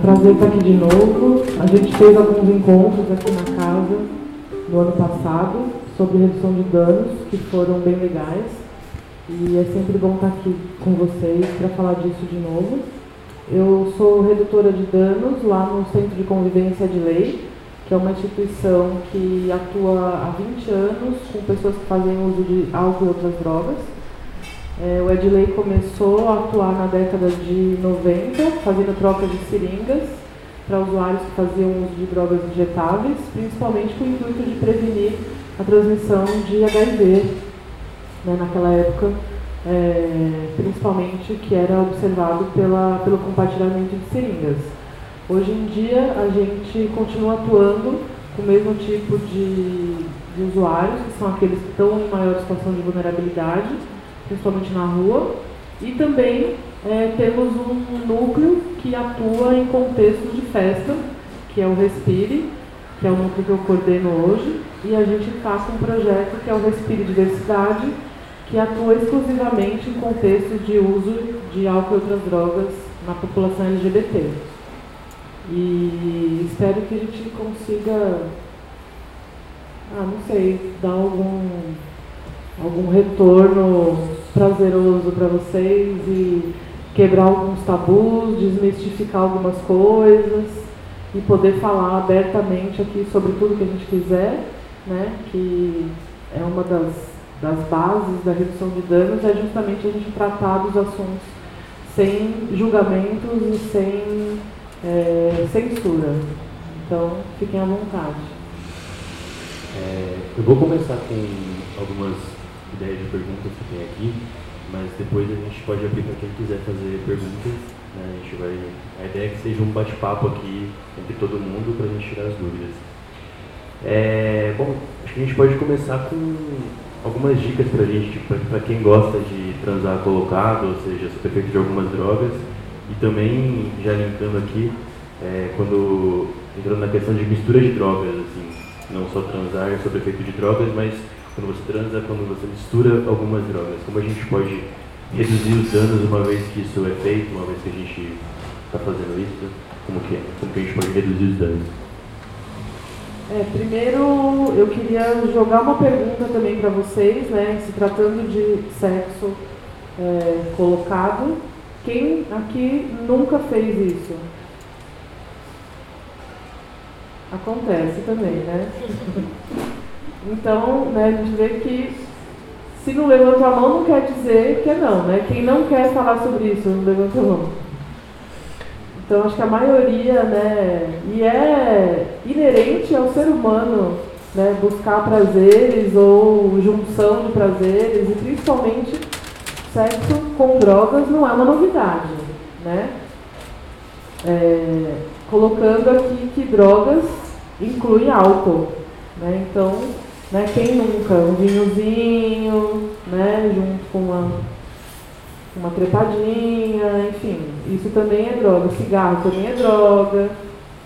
prazer estar aqui de novo. A gente fez alguns encontros aqui na casa no ano passado sobre redução de danos, que foram bem legais. E é sempre bom estar aqui com vocês para falar disso de novo. Eu sou redutora de danos lá no Centro de Convivência de Lei, que é uma instituição que atua há 20 anos com pessoas que fazem uso de álcool e outras drogas. É, o Edley começou a atuar na década de 90, fazendo troca de seringas para usuários que faziam uso de drogas injetáveis, principalmente com o intuito de prevenir a transmissão de HIV, né, naquela época, é, principalmente que era observado pela, pelo compartilhamento de seringas. Hoje em dia, a gente continua atuando com o mesmo tipo de, de usuários, que são aqueles que estão em maior situação de vulnerabilidade, principalmente na rua, e também é, temos um núcleo que atua em contextos de festa, que é o Respire, que é o núcleo que eu coordeno hoje, e a gente está com um projeto que é o Respire Diversidade, que atua exclusivamente em contextos de uso de álcool e outras drogas na população LGBT. E espero que a gente consiga, ah, não sei, dar algum, algum retorno prazeroso para vocês e quebrar alguns tabus, desmistificar algumas coisas e poder falar abertamente aqui sobre tudo que a gente quiser, né? Que é uma das, das bases da redução de danos, é justamente a gente tratar dos assuntos sem julgamentos e sem é, censura. Então, fiquem à vontade. É, eu vou começar com algumas ideias de perguntas que tem aqui, mas depois a gente pode abrir para quem quiser fazer perguntas. Né? A, gente vai, a ideia é que seja um bate-papo aqui entre todo mundo para a gente tirar as dúvidas. É, bom, acho que a gente pode começar com algumas dicas para a gente, para quem gosta de transar colocado, ou seja, sob efeito de algumas drogas, e também, já linkando aqui, é, quando entrando na questão de mistura de drogas, assim, não só transar sob efeito de drogas, mas quando você transa, quando você mistura algumas drogas, como a gente pode reduzir os danos uma vez que isso é feito, uma vez que a gente está fazendo isso, como que, é? como que a gente pode reduzir os danos? É, primeiro eu queria jogar uma pergunta também para vocês, né, se tratando de sexo é, colocado, quem aqui nunca fez isso? Acontece também, né? Então, né, a gente vê que se não levanta a mão não quer dizer que é não, né? Quem não quer falar sobre isso não levanta a mão. Então acho que a maioria, né, e é inerente ao ser humano, né, buscar prazeres ou junção de prazeres e principalmente sexo com drogas não é uma novidade, né? É, colocando aqui que drogas incluem álcool, né? Então né? Quem nunca? Um vinhozinho, né? junto com uma, uma trepadinha, enfim. Isso também é droga. Cigarro também é droga.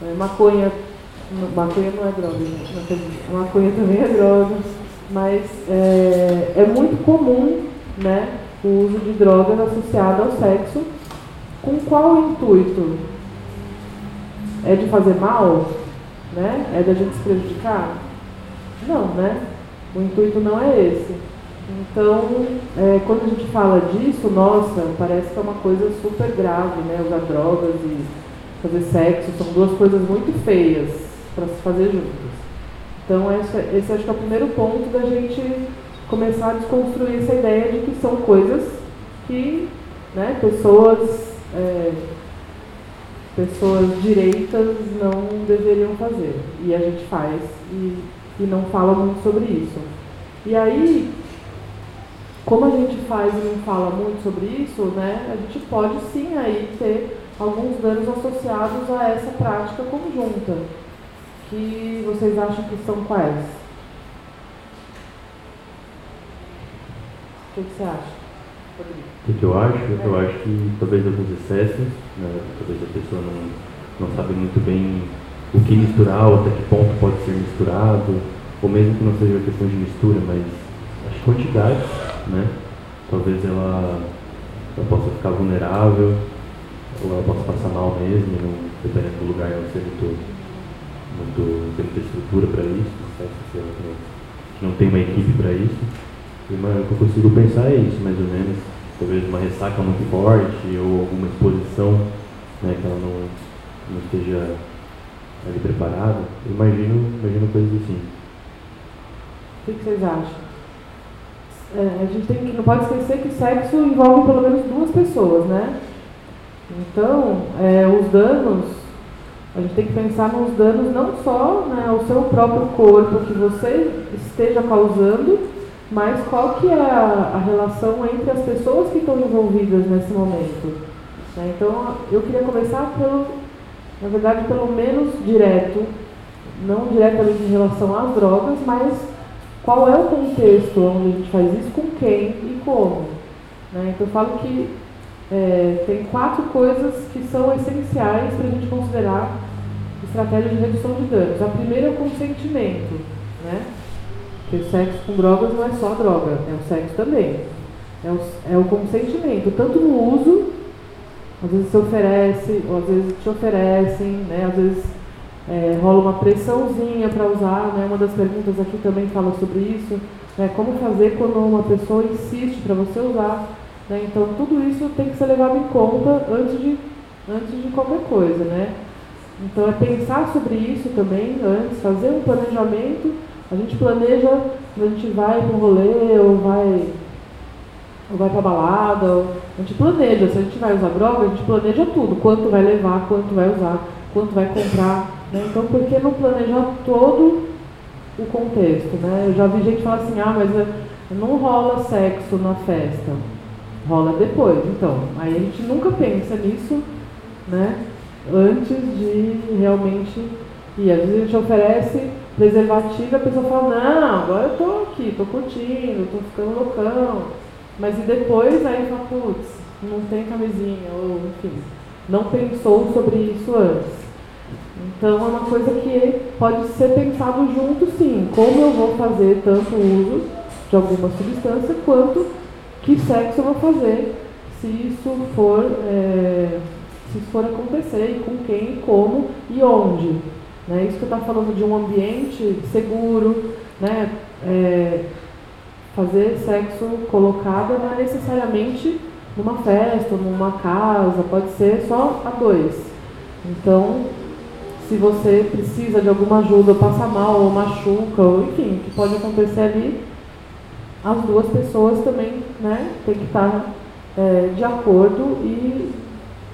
É, maconha, maconha não é droga, gente. Maconha também é droga. Mas é, é muito comum né, o uso de drogas associado ao sexo. Com qual intuito? É de fazer mal? Né? É da gente se prejudicar? Não, né? O intuito não é esse. Então, é, quando a gente fala disso, nossa, parece que é uma coisa super grave, né? Usar drogas e fazer sexo são duas coisas muito feias para se fazer juntas. Então, esse, esse acho que é o primeiro ponto da gente começar a desconstruir essa ideia de que são coisas que né, pessoas, é, pessoas direitas não deveriam fazer. E a gente faz. E e não fala muito sobre isso. E aí, como a gente faz e não fala muito sobre isso, né, a gente pode sim aí ter alguns danos associados a essa prática conjunta. Que vocês acham que são quais? O que, você acha? O que, eu acho? É. Eu acho que talvez alguns excessos, né, talvez a pessoa não, não sabe muito bem o que misturar, ou até que ponto pode ser misturado, ou mesmo que não seja questão de mistura, mas as quantidades, né? Talvez ela, ela possa ficar vulnerável, ou ela possa passar mal mesmo, não, dependendo do lugar, não ser muito, muito tem muita estrutura para isso, que não tem uma equipe para isso. E uma, o que eu consigo pensar é isso, mais ou menos. Talvez uma ressaca muito forte ou alguma exposição né, que ela não, não esteja ali preparada. Eu imagino, imagino coisas assim. O que vocês acham? É, a gente tem que, não pode esquecer que sexo envolve pelo menos duas pessoas, né? Então, é, os danos, a gente tem que pensar nos danos não só né, ao seu próprio corpo que você esteja causando, mas qual que é a, a relação entre as pessoas que estão envolvidas nesse momento. Né? Então, eu queria começar pelo, na verdade, pelo menos direto, não diretamente em relação às drogas, mas qual é o contexto onde a gente faz isso, com quem e como. Né? Então eu falo que é, tem quatro coisas que são essenciais para a gente considerar estratégia de redução de danos. A primeira é o consentimento, né? Porque sexo com drogas não é só droga, é o sexo também. É o, é o consentimento, tanto no uso, às vezes se oferece, ou às vezes te oferecem, né? Às vezes é, rola uma pressãozinha para usar, né? uma das perguntas aqui também fala sobre isso, né? como fazer quando uma pessoa insiste para você usar. Né? Então tudo isso tem que ser levado em conta antes de, antes de qualquer coisa. Né? Então é pensar sobre isso também antes, fazer um planejamento. A gente planeja, a gente vai para um rolê ou vai, ou vai para balada, ou, a gente planeja, se a gente vai usar droga, a gente planeja tudo, quanto vai levar, quanto vai usar, quanto vai comprar, né? Então, por que não planejar todo o contexto? Né? Eu já vi gente falar assim, ah, mas eh, não rola sexo na festa. Rola depois. Então, aí a gente nunca pensa nisso, né? Antes de realmente ir. Às vezes a gente oferece preservativo e a pessoa fala, não, agora eu tô aqui, tô curtindo, tô ficando loucão. Mas e depois aí fala, putz, não tem camisinha, ou enfim, não pensou sobre isso antes. Então é uma coisa que pode ser pensado junto sim, como eu vou fazer tanto uso de alguma substância quanto que sexo eu vou fazer se isso for, é, se isso for acontecer, e com quem, como e onde. Né? Isso que eu estou falando de um ambiente seguro, né? É, fazer sexo colocado não é necessariamente numa festa, numa casa, pode ser só a dois. Então, se você precisa de alguma ajuda, passa mal ou machuca, ou enfim, que pode acontecer ali, as duas pessoas também né, têm que estar é, de acordo e,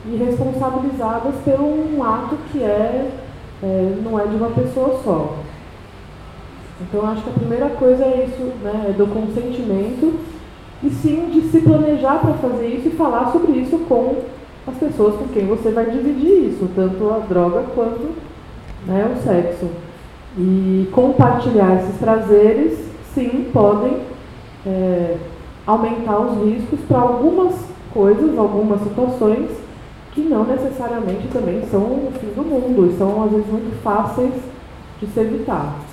e responsabilizadas por um ato que é, é, não é de uma pessoa só. Então acho que a primeira coisa é isso, né, é do consentimento e sim de se planejar para fazer isso e falar sobre isso com as pessoas com quem você vai dividir isso, tanto a droga quanto né, o sexo. E compartilhar esses prazeres, sim, podem é, aumentar os riscos para algumas coisas, algumas situações que não necessariamente também são o fim do mundo e são às vezes muito fáceis de se evitar.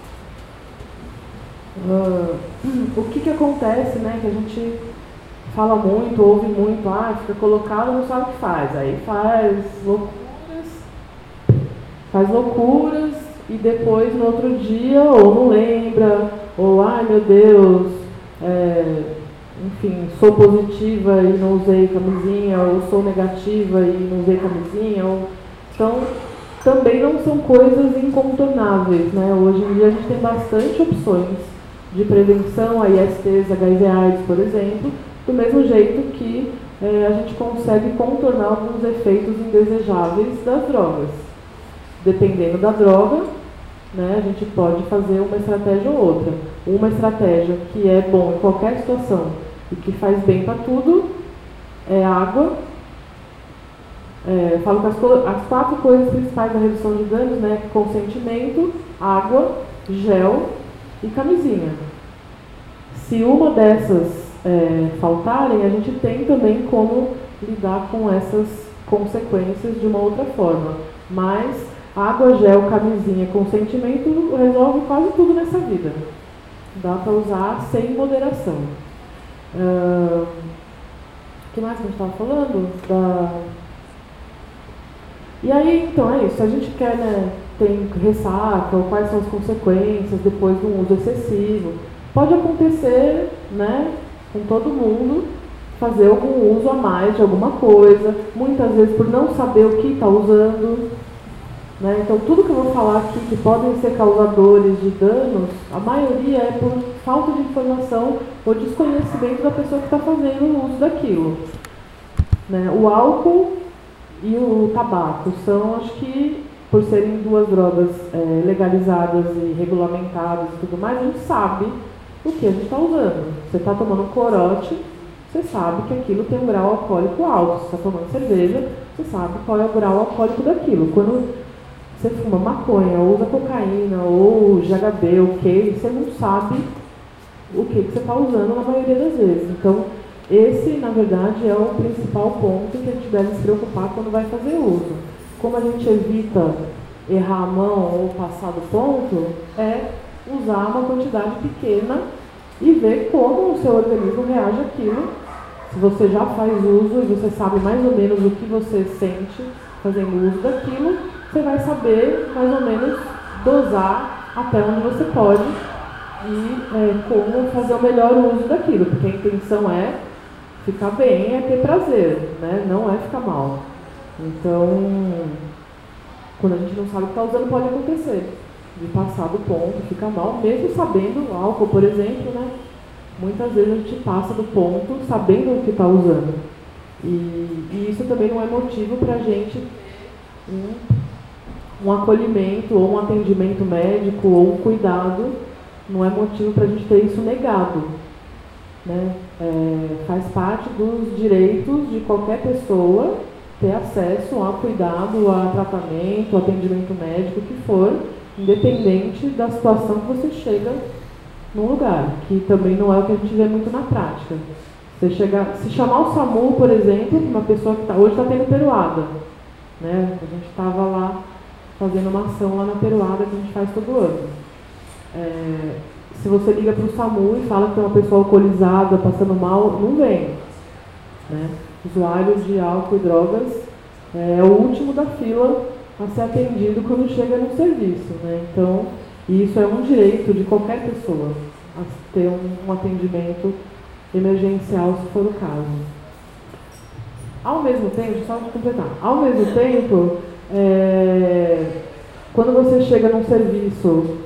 Uh, o que, que acontece, né, que a gente fala muito, ouve muito, ah, fica colocado, não sabe o que faz. Aí faz loucuras, faz loucuras e depois no outro dia ou não lembra, ou ai meu Deus, é, enfim, sou positiva e não usei camisinha, ou sou negativa e não usei camisinha. Ou... Então, também não são coisas incontornáveis. Né? Hoje em dia a gente tem bastante opções de prevenção a ISTs, HIV AIDS, por exemplo, do mesmo jeito que é, a gente consegue contornar alguns efeitos indesejáveis das drogas. Dependendo da droga, né, a gente pode fazer uma estratégia ou outra. Uma estratégia que é bom em qualquer situação e que faz bem para tudo é água. É, falo que as, as, quatro coisas principais da redução de danos, né? Consentimento, água, gel e camisinha. Se uma dessas é, faltarem, a gente tem também como lidar com essas consequências de uma outra forma. Mas água, gel, camisinha, consentimento resolve quase tudo nessa vida. Dá para usar sem moderação. O que mais que a gente estava falando? Da... E aí, então, é isso. A gente quer, né, tem ressaca, ou quais são as consequências depois do uso excessivo. Pode acontecer, né, com todo mundo, fazer algum uso a mais de alguma coisa, muitas vezes por não saber o que está usando. Né? Então, tudo que eu vou falar aqui que podem ser causadores de danos, a maioria é por falta de informação ou desconhecimento da pessoa que está fazendo o uso daquilo. Né? O álcool e o tabaco são, acho que, por serem duas drogas é, legalizadas e regulamentadas e tudo mais, a gente sabe o que a gente está usando. Você está tomando um corote, você sabe que aquilo tem um grau alcoólico alto. Você está tomando cerveja, você sabe qual é o grau alcoólico daquilo. Quando você fuma maconha, ou usa cocaína, ou GHB, ou que, você não sabe o que, que você está usando na maioria das vezes. Então, esse, na verdade, é o principal ponto que a gente deve se preocupar quando vai fazer uso. Como a gente evita errar a mão ou passar do ponto, é usar uma quantidade pequena e ver como o seu organismo reage àquilo. Se você já faz uso e você sabe mais ou menos o que você sente fazendo uso daquilo, você vai saber mais ou menos dosar até onde você pode e é, como fazer o melhor uso daquilo, porque a intenção é ficar bem, é ter prazer, né? não é ficar mal. Então, quando a gente não sabe o que está usando, pode acontecer de passar do ponto, ficar mal, mesmo sabendo álcool, por exemplo, né? Muitas vezes a gente passa do ponto sabendo o que está usando. E, e, isso também não é motivo para a gente um, um acolhimento ou um atendimento médico ou um cuidado, não é motivo para a gente ter isso negado. Né? É, faz parte dos direitos de qualquer pessoa ter acesso a cuidado, a tratamento, atendimento médico, o que for, independente da situação que você chega num lugar, que também não é o que a gente vê muito na prática. Você chegar, se chamar o SAMU, por exemplo, uma pessoa que tá, hoje está tendo peruada, né? A gente estava lá fazendo uma ação lá na peruada que a gente faz todo ano. É, se você liga para o SAMU e fala que tem uma pessoa alcoolizada, passando mal, não vem. Né? Usuário de álcool e drogas é o último da fila a ser atendido quando chega no serviço. Né? Então, isso é um direito de qualquer pessoa, a ter um, um atendimento emergencial, se for o caso. Ao mesmo tempo, só para completar, ao mesmo tempo, é, quando você chega num serviço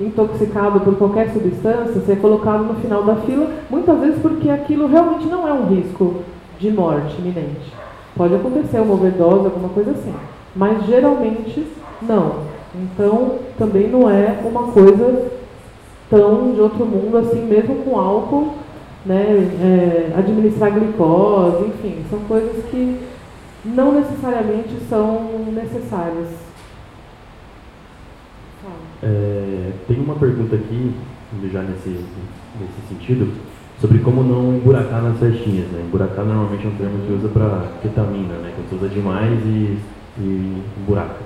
intoxicado por qualquer substância, você é colocado no final da fila, muitas vezes porque aquilo realmente não é um risco de morte iminente. Pode acontecer uma overdose, alguma coisa assim, mas geralmente não. Então, também não é uma coisa tão de outro mundo assim, mesmo com álcool, né, é, administrar glicose, enfim, são coisas que não necessariamente são necessárias é, tem uma pergunta aqui, já nesse, nesse sentido, sobre como não emburacar nas festinhas. Né? Emburacar normalmente é um termo que usa para ketamina, né? que usa demais e, e emburaca.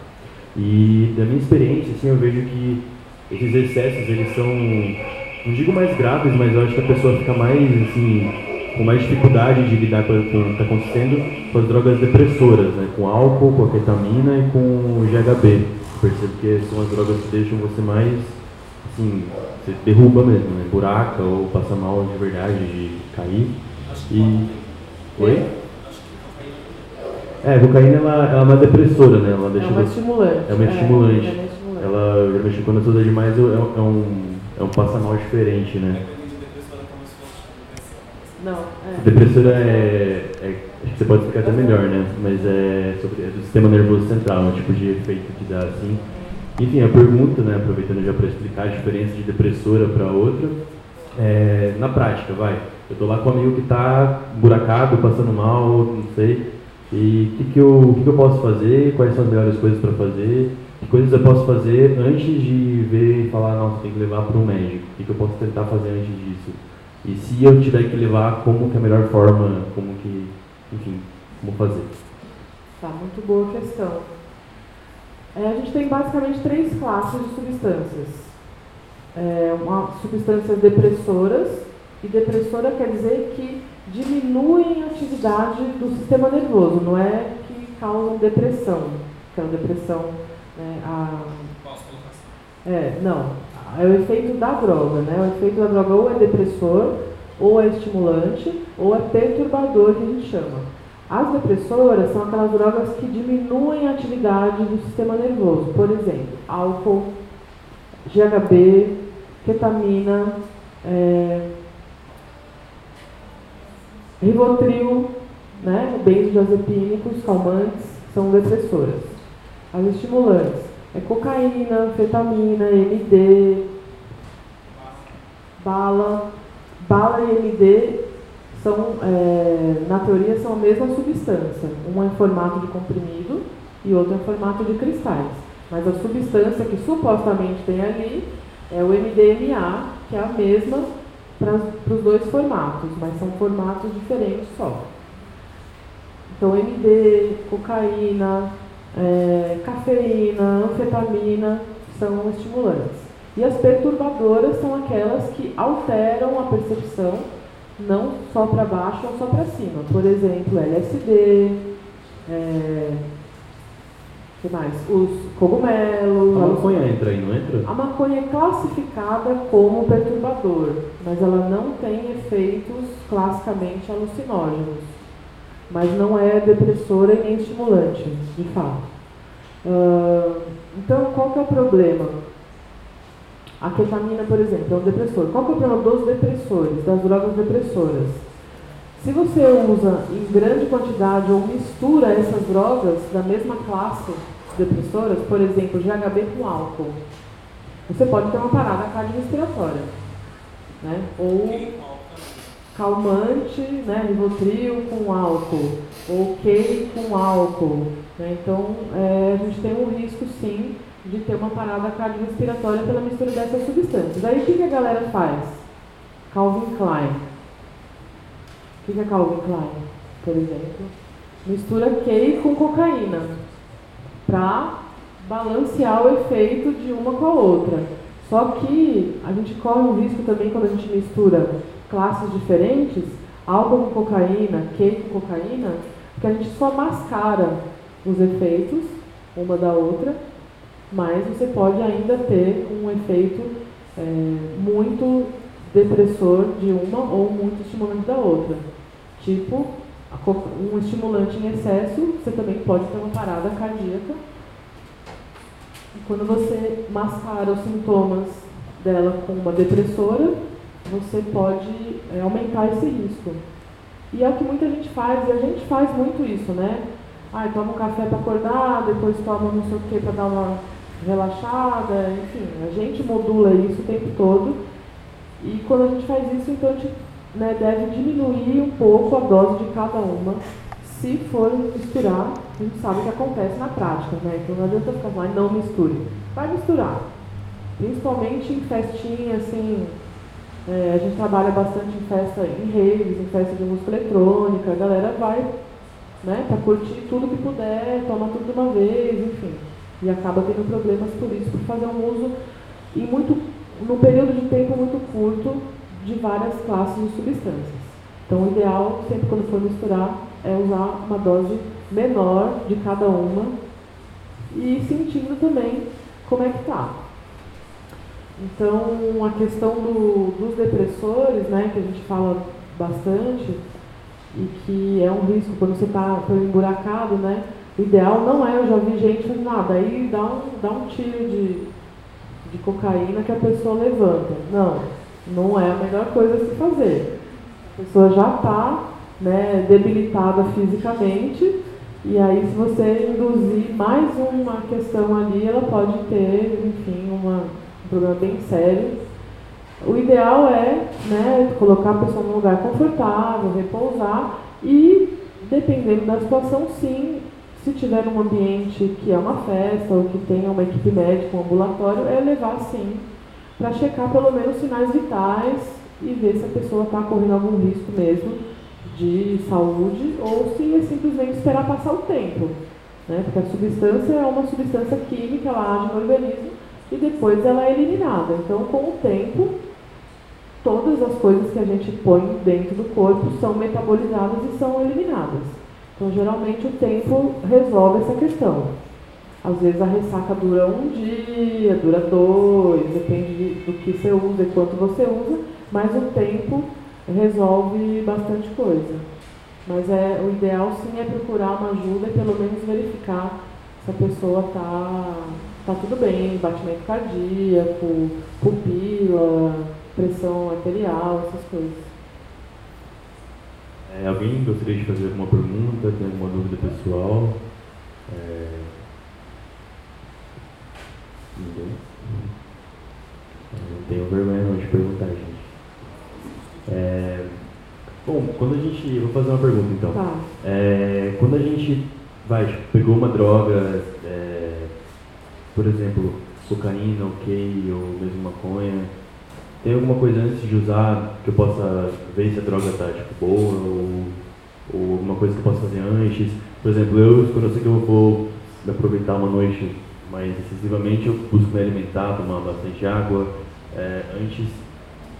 E da minha experiência, assim, eu vejo que esses excessos, eles são, não digo mais graves, mas eu acho que a pessoa fica mais, assim, com mais dificuldade de lidar com o que está acontecendo com as drogas depressoras, né? com álcool, com a ketamina e com o GHB percebo que são as drogas que deixam você mais, assim, você derruba mesmo, né? Buraca ou passa mal de verdade, de cair. E. Oi? É, a cocaína ela, ela é uma depressora, né? Ela deixa é uma estimulante. É uma estimulante. É, é uma estimulante. Ela, geralmente, quando você usa demais, é, é, um, é um passa-mal diferente, né? Não, é. Depressora é, é, Acho que você pode explicar até melhor, né? Mas é sobre é do sistema nervoso central, um tipo de efeito que dá assim. Enfim, a pergunta, né, aproveitando já para explicar a diferença de depressora para outra, é, na prática, vai. Eu tô lá com um amigo que está buracado, passando mal, não sei. E o que, que, eu, que, que eu posso fazer? Quais são as melhores coisas para fazer? Que coisas eu posso fazer antes de ver e falar, nossa, tem que levar para um médico? O que, que eu posso tentar fazer antes disso? E se eu tiver que levar, como que é a melhor forma, como que, enfim, como fazer? Tá, muito boa questão. É, a gente tem basicamente três classes de substâncias. É, uma, substâncias depressoras, e depressora quer dizer que diminuem a atividade do sistema nervoso, não é que causam depressão. aquela depressão, né, a... É, não, é o efeito da droga, né? O efeito da droga ou é depressor, ou é estimulante, ou é perturbador que a gente chama. As depressoras são aquelas drogas que diminuem a atividade do sistema nervoso. Por exemplo, álcool, GHB, ketamina, é, Rivotril, né, benzodiazepínicos, calmantes, são depressoras. As estimulantes é cocaína, anfetamina, MD, bala. Bala e MD são, é, na teoria, são a mesma substância. Uma em formato de comprimido e outra em formato de cristais. Mas a substância que supostamente tem ali é o MDMA, que é a mesma para os dois formatos, mas são formatos diferentes só. Então, MD, cocaína, é, cafeína, anfetamina são estimulantes. E as perturbadoras são aquelas que alteram a percepção, não só para baixo ou só para cima. Por exemplo, LSD, é, que mais? Os cogumelos. A maconha entra aí, não entra? A maconha é classificada como perturbador, mas ela não tem efeitos classicamente alucinógenos. Mas não é depressora e nem estimulante, de fato. Uh, então, qual que é o problema? A ketamina, por exemplo, é um depressor. Qual que é o problema dos depressores, das drogas depressoras? Se você usa em grande quantidade ou mistura essas drogas da mesma classe depressoras, por exemplo, GHB com álcool, você pode ter uma parada cardiorrespiratória. Né? Ou calmante, né, Rivotril com álcool, ou Key com álcool. Né? Então, é, a gente tem um risco, sim, de ter uma parada cardiorrespiratória pela mistura dessas substâncias. Aí, o que, que a galera faz? Calvin Klein. O que, que é Calvin Klein, por exemplo? Mistura Key com cocaína para balancear o efeito de uma com a outra. Só que a gente corre um risco também quando a gente mistura classes diferentes, álcool com cocaína, queijo com cocaína, que a gente só mascara os efeitos uma da outra, mas você pode ainda ter um efeito é, muito depressor de uma ou muito estimulante da outra. Tipo, um estimulante em excesso, você também pode ter uma parada cardíaca. E quando você mascara os sintomas dela com uma depressora, você pode é, aumentar esse risco. E é o que muita gente faz, e a gente faz muito isso, né? Ah, toma um café para acordar, depois toma não sei o que para dar uma relaxada, enfim, a gente modula isso o tempo todo. E quando a gente faz isso, então a gente né, deve diminuir um pouco a dose de cada uma. Se for misturar, a gente sabe o que acontece na prática, né? Então não adianta ficar e não misture. Vai misturar. Principalmente em festinha, assim. É, a gente trabalha bastante em festa, em raves, em festa de música eletrônica. A galera vai, né, para curtir tudo que puder, toma tudo de uma vez, enfim. E acaba tendo problemas por isso, por fazer um uso em muito, num período de tempo muito curto de várias classes de substâncias. Então, o ideal, sempre quando for misturar, é usar uma dose menor de cada uma e sentindo também como é que está. Então, a questão do, dos depressores, né, que a gente fala bastante, e que é um risco quando você está emburacado, né, o ideal não é, eu já vi gente fazendo nada, aí dá um, dá um tiro de, de cocaína que a pessoa levanta. Não, não é a melhor coisa a se fazer. A pessoa já está né, debilitada fisicamente, e aí se você induzir mais uma questão ali, ela pode ter, enfim, uma, um problema bem sério. O ideal é né, colocar a pessoa num lugar confortável, repousar e, dependendo da situação, sim, se tiver um ambiente que é uma festa ou que tenha uma equipe médica, um ambulatório, é levar sim para checar pelo menos sinais vitais e ver se a pessoa está correndo algum risco mesmo de saúde ou se é simplesmente esperar passar o tempo. Né? Porque a substância é uma substância química, ela age no organismo e depois ela é eliminada. Então, com o tempo, todas as coisas que a gente põe dentro do corpo são metabolizadas e são eliminadas. Então, geralmente, o tempo resolve essa questão. Às vezes a ressaca dura um dia, dura dois, depende do que você usa e quanto você usa, mas o tempo resolve bastante coisa. Mas é, o ideal sim é procurar uma ajuda e pelo menos verificar se a pessoa está tá tudo bem, batimento cardíaco, pupila, pressão arterial, essas coisas. É, alguém gostaria de fazer alguma pergunta, tem alguma dúvida pessoal? É... Ninguém? Não tenho vergonha de perguntar, gente. É... Bom, quando a gente. Vou fazer uma pergunta então. Tá. É, quando a gente vai, tipo, pegou uma droga, é, por exemplo, cocaína, ok, ou mesmo maconha, tem alguma coisa antes de usar que eu possa ver se a droga está tipo, boa ou, ou alguma coisa que eu possa fazer antes? Por exemplo, eu, quando eu sei que eu vou aproveitar uma noite mais excessivamente, eu busco me alimentar, tomar bastante água é, antes.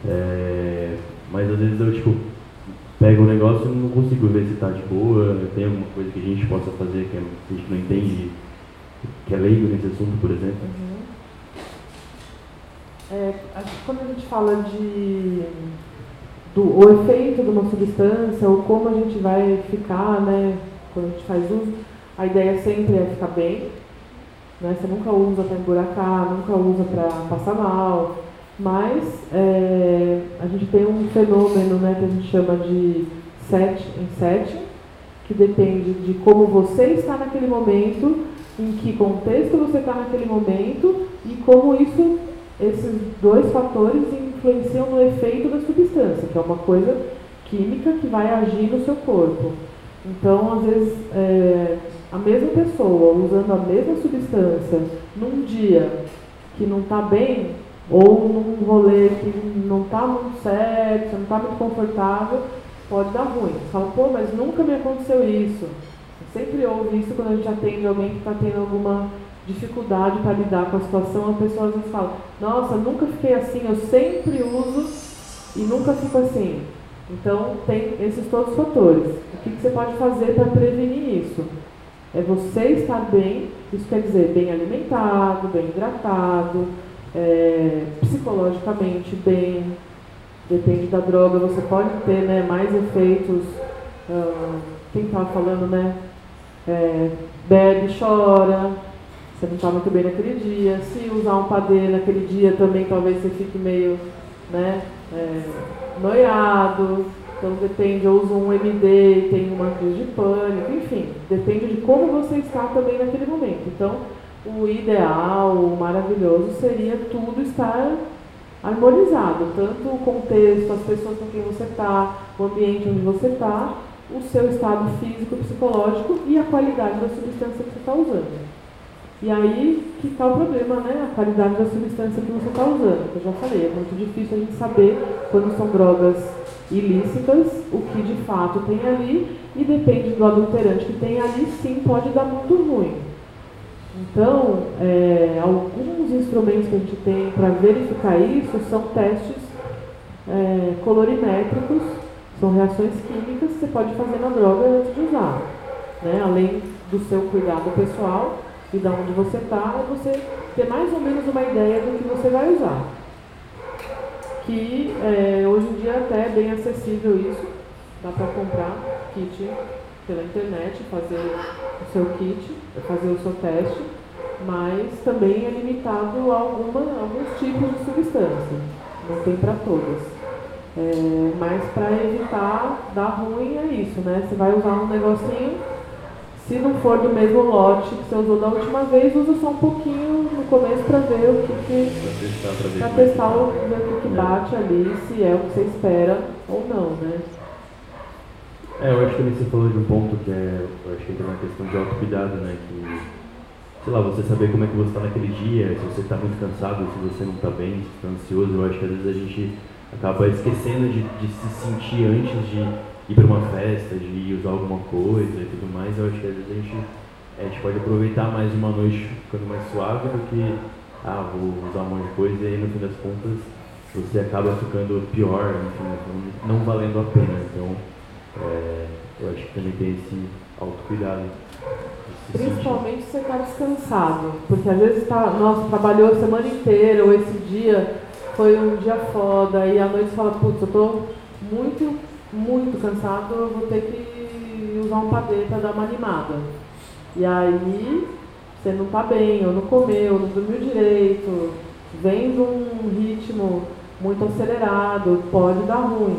É, mas às vezes eu tipo, pego o negócio e não consigo ver se está de boa, tem alguma coisa que a gente possa fazer que a gente não entende, que é leigo nesse assunto, por exemplo. Uhum. É, quando a gente fala de do o efeito de uma substância ou como a gente vai ficar, né, quando a gente faz uso, a ideia sempre é ficar bem, né? Você nunca usa para emburacar, nunca usa para passar mal, mas é, a gente tem um fenômeno né, que a gente chama de set em set, que depende de como você está naquele momento, em que contexto você está naquele momento e como isso, esses dois fatores influenciam no efeito da substância, que é uma coisa química que vai agir no seu corpo. Então, às vezes, é, a mesma pessoa usando a mesma substância num dia que não está bem, ou num rolê que não está muito certo, não está muito confortável, pode dar ruim. Você fala, pô, mas nunca me aconteceu isso. sempre ouve isso quando a gente atende alguém que está tendo alguma dificuldade para lidar com a situação, a pessoa às vezes fala, nossa, nunca fiquei assim, eu sempre uso e nunca fico assim. Então tem esses todos os fatores. O que, que você pode fazer para prevenir isso? É você estar bem, isso quer dizer bem alimentado, bem hidratado, é, psicologicamente bem, depende da droga, você pode ter né, mais efeitos, uh, quem estava falando, né? É, bebe, chora, você não está muito bem naquele dia, se usar um padê naquele dia também talvez você fique meio né, é, noiado, então depende, eu uso um MD tenho uma crise de pânico, enfim, depende de como você está também naquele momento. Então, o ideal, o maravilhoso seria tudo estar harmonizado, tanto o contexto, as pessoas com quem você está, o ambiente onde você está, o seu estado físico, psicológico e a qualidade da substância que você está usando. E aí que está o problema, né? A qualidade da substância que você está usando. Eu já falei, é muito difícil a gente saber quando são drogas ilícitas, o que de fato tem ali, e depende do adulterante que tem ali, sim, pode dar muito ruim. Então, é, alguns instrumentos que a gente tem para verificar isso são testes é, colorimétricos, são reações químicas que você pode fazer na droga antes de usar. Né? Além do seu cuidado pessoal e de onde você está, é você ter mais ou menos uma ideia do que você vai usar. Que é, hoje em dia até é bem acessível isso, dá para comprar kit pela internet, fazer o seu kit, fazer o seu teste, mas também é limitado a alguma, alguns tipos de substância, não tem para todas. É, mas para evitar dar ruim é isso, né? Você vai usar um negocinho, se não for do mesmo lote que você usou da última vez, usa só um pouquinho no começo para ver o que, que para testar, o, ver o que, que bate ali, se é o que você espera ou não, né? É, eu acho que você falou de um ponto que é, eu acho que entra na questão de autocuidado, né? Que, sei lá, você saber como é que você está naquele dia, se você está muito cansado, se você não está bem, se está ansioso, eu acho que às vezes a gente acaba esquecendo de, de se sentir antes de ir para uma festa, de usar alguma coisa e tudo mais, eu acho que às vezes a gente, a gente pode aproveitar mais uma noite ficando mais suave do que, ah, vou usar um monte de coisa e aí no fim das contas você acaba ficando pior, enfim, não valendo a pena. Então, é, eu acho que também tem esse autocuidado. Principalmente se você está descansado, porque às vezes tá, nossa, trabalhou a semana inteira, ou esse dia foi um dia foda, e à noite você fala, putz, eu estou muito, muito cansado, eu vou ter que usar um padê para dar uma animada. E aí você não está bem, ou não comeu, não dormiu direito, vem de um ritmo muito acelerado, pode dar ruim.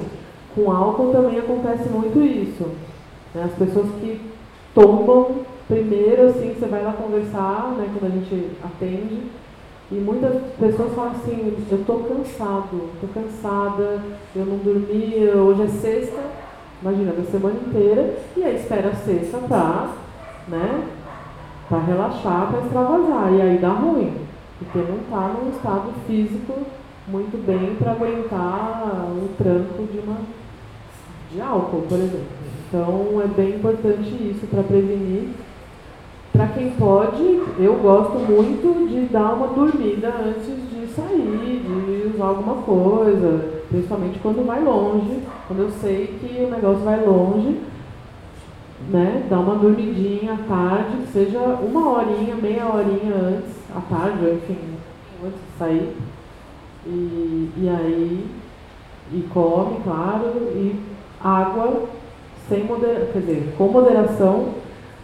Com álcool também acontece muito isso. Né? As pessoas que tombam primeiro, assim, você vai lá conversar, né, quando a gente atende, e muitas pessoas falam assim, eu estou cansado, estou cansada, eu não dormi, hoje é sexta, imagina, da semana inteira, e aí espera a sexta para né, relaxar, para extravasar, e aí dá ruim, porque não está num estado físico muito bem para aguentar o tranco de uma de álcool, por exemplo. Então é bem importante isso para prevenir. Para quem pode, eu gosto muito de dar uma dormida antes de sair, de usar alguma coisa, principalmente quando vai longe, quando eu sei que o negócio vai longe, né? Dar uma dormidinha à tarde, seja uma horinha, meia horinha antes, à tarde, enfim, antes de sair. E, e aí, e come, claro, e água sem modera quer dizer, com moderação,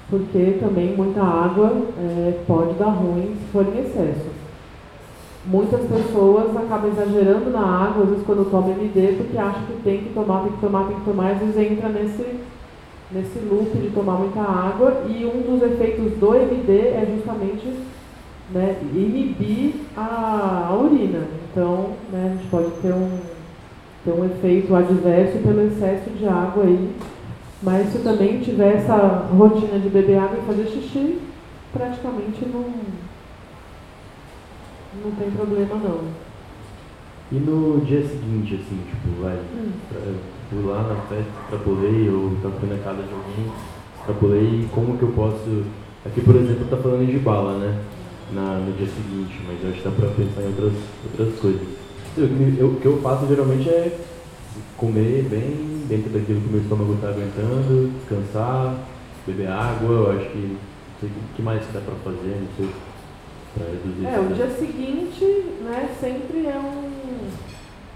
porque também muita água é, pode dar ruim se for em excesso. Muitas pessoas acabam exagerando na água, às vezes quando tomam MD, porque acham que tem que tomar, tem que tomar, tem que tomar, às vezes entra nesse, nesse loop de tomar muita água, e um dos efeitos do MD é justamente né, inibir a, a urina. Então, né, a gente pode ter um, ter um efeito adverso pelo excesso de água aí. Mas se também tiver essa rotina de beber água e fazer xixi, praticamente não, não tem problema não. E no dia seguinte, assim, tipo, vai, hum. fui lá na festa, extrapolei, ou tá fui na casa de alguém, extrapolei, como que eu posso. Aqui, por exemplo, tá falando de bala, né? Na, no dia seguinte, mas eu acho que dá pra pensar em outras, outras coisas. O que eu faço geralmente é comer bem dentro daquilo que o meu estômago está aguentando, descansar, beber água, eu acho que não sei o que mais dá para fazer, não sei, para reduzir É, o dia seguinte, né, sempre é um.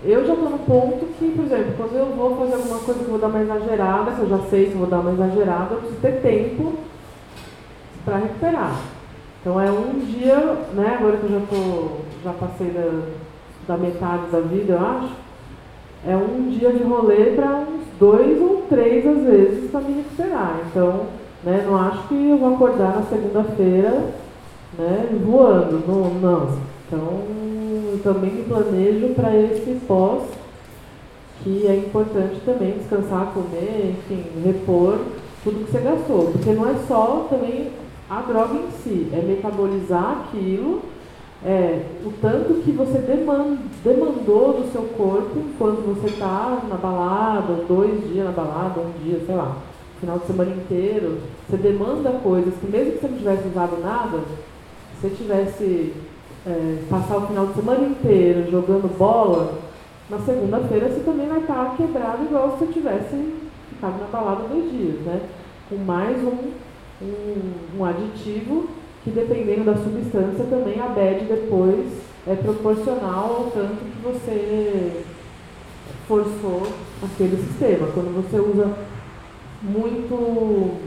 Eu já estou no ponto que, por exemplo, quando eu vou fazer alguma coisa que eu vou dar uma exagerada, que eu já sei que eu vou dar uma exagerada, eu preciso ter tempo para recuperar. Então é um dia, né, agora que eu já, tô, já passei da, da metade da vida, eu acho, é um dia de rolê para uns dois ou três, às vezes, para me recuperar. Então, né, não acho que eu vou acordar na segunda-feira né, voando, não, não. Então, eu também me planejo para esse pós, que é importante também descansar, comer, enfim, repor tudo que você gastou. Porque não é só também a droga em si, é metabolizar aquilo é, o tanto que você demandou do seu corpo enquanto você está na balada, dois dias na balada, um dia, sei lá, final de semana inteiro, você demanda coisas que mesmo que você não tivesse usado nada, se você tivesse é, passar o final de semana inteiro jogando bola, na segunda-feira você também vai estar quebrado igual se você tivesse ficado na balada dois dias, né? Com mais um, um, um aditivo que dependendo da substância também a bad depois é proporcional ao tanto que você forçou aquele sistema. Quando você usa muito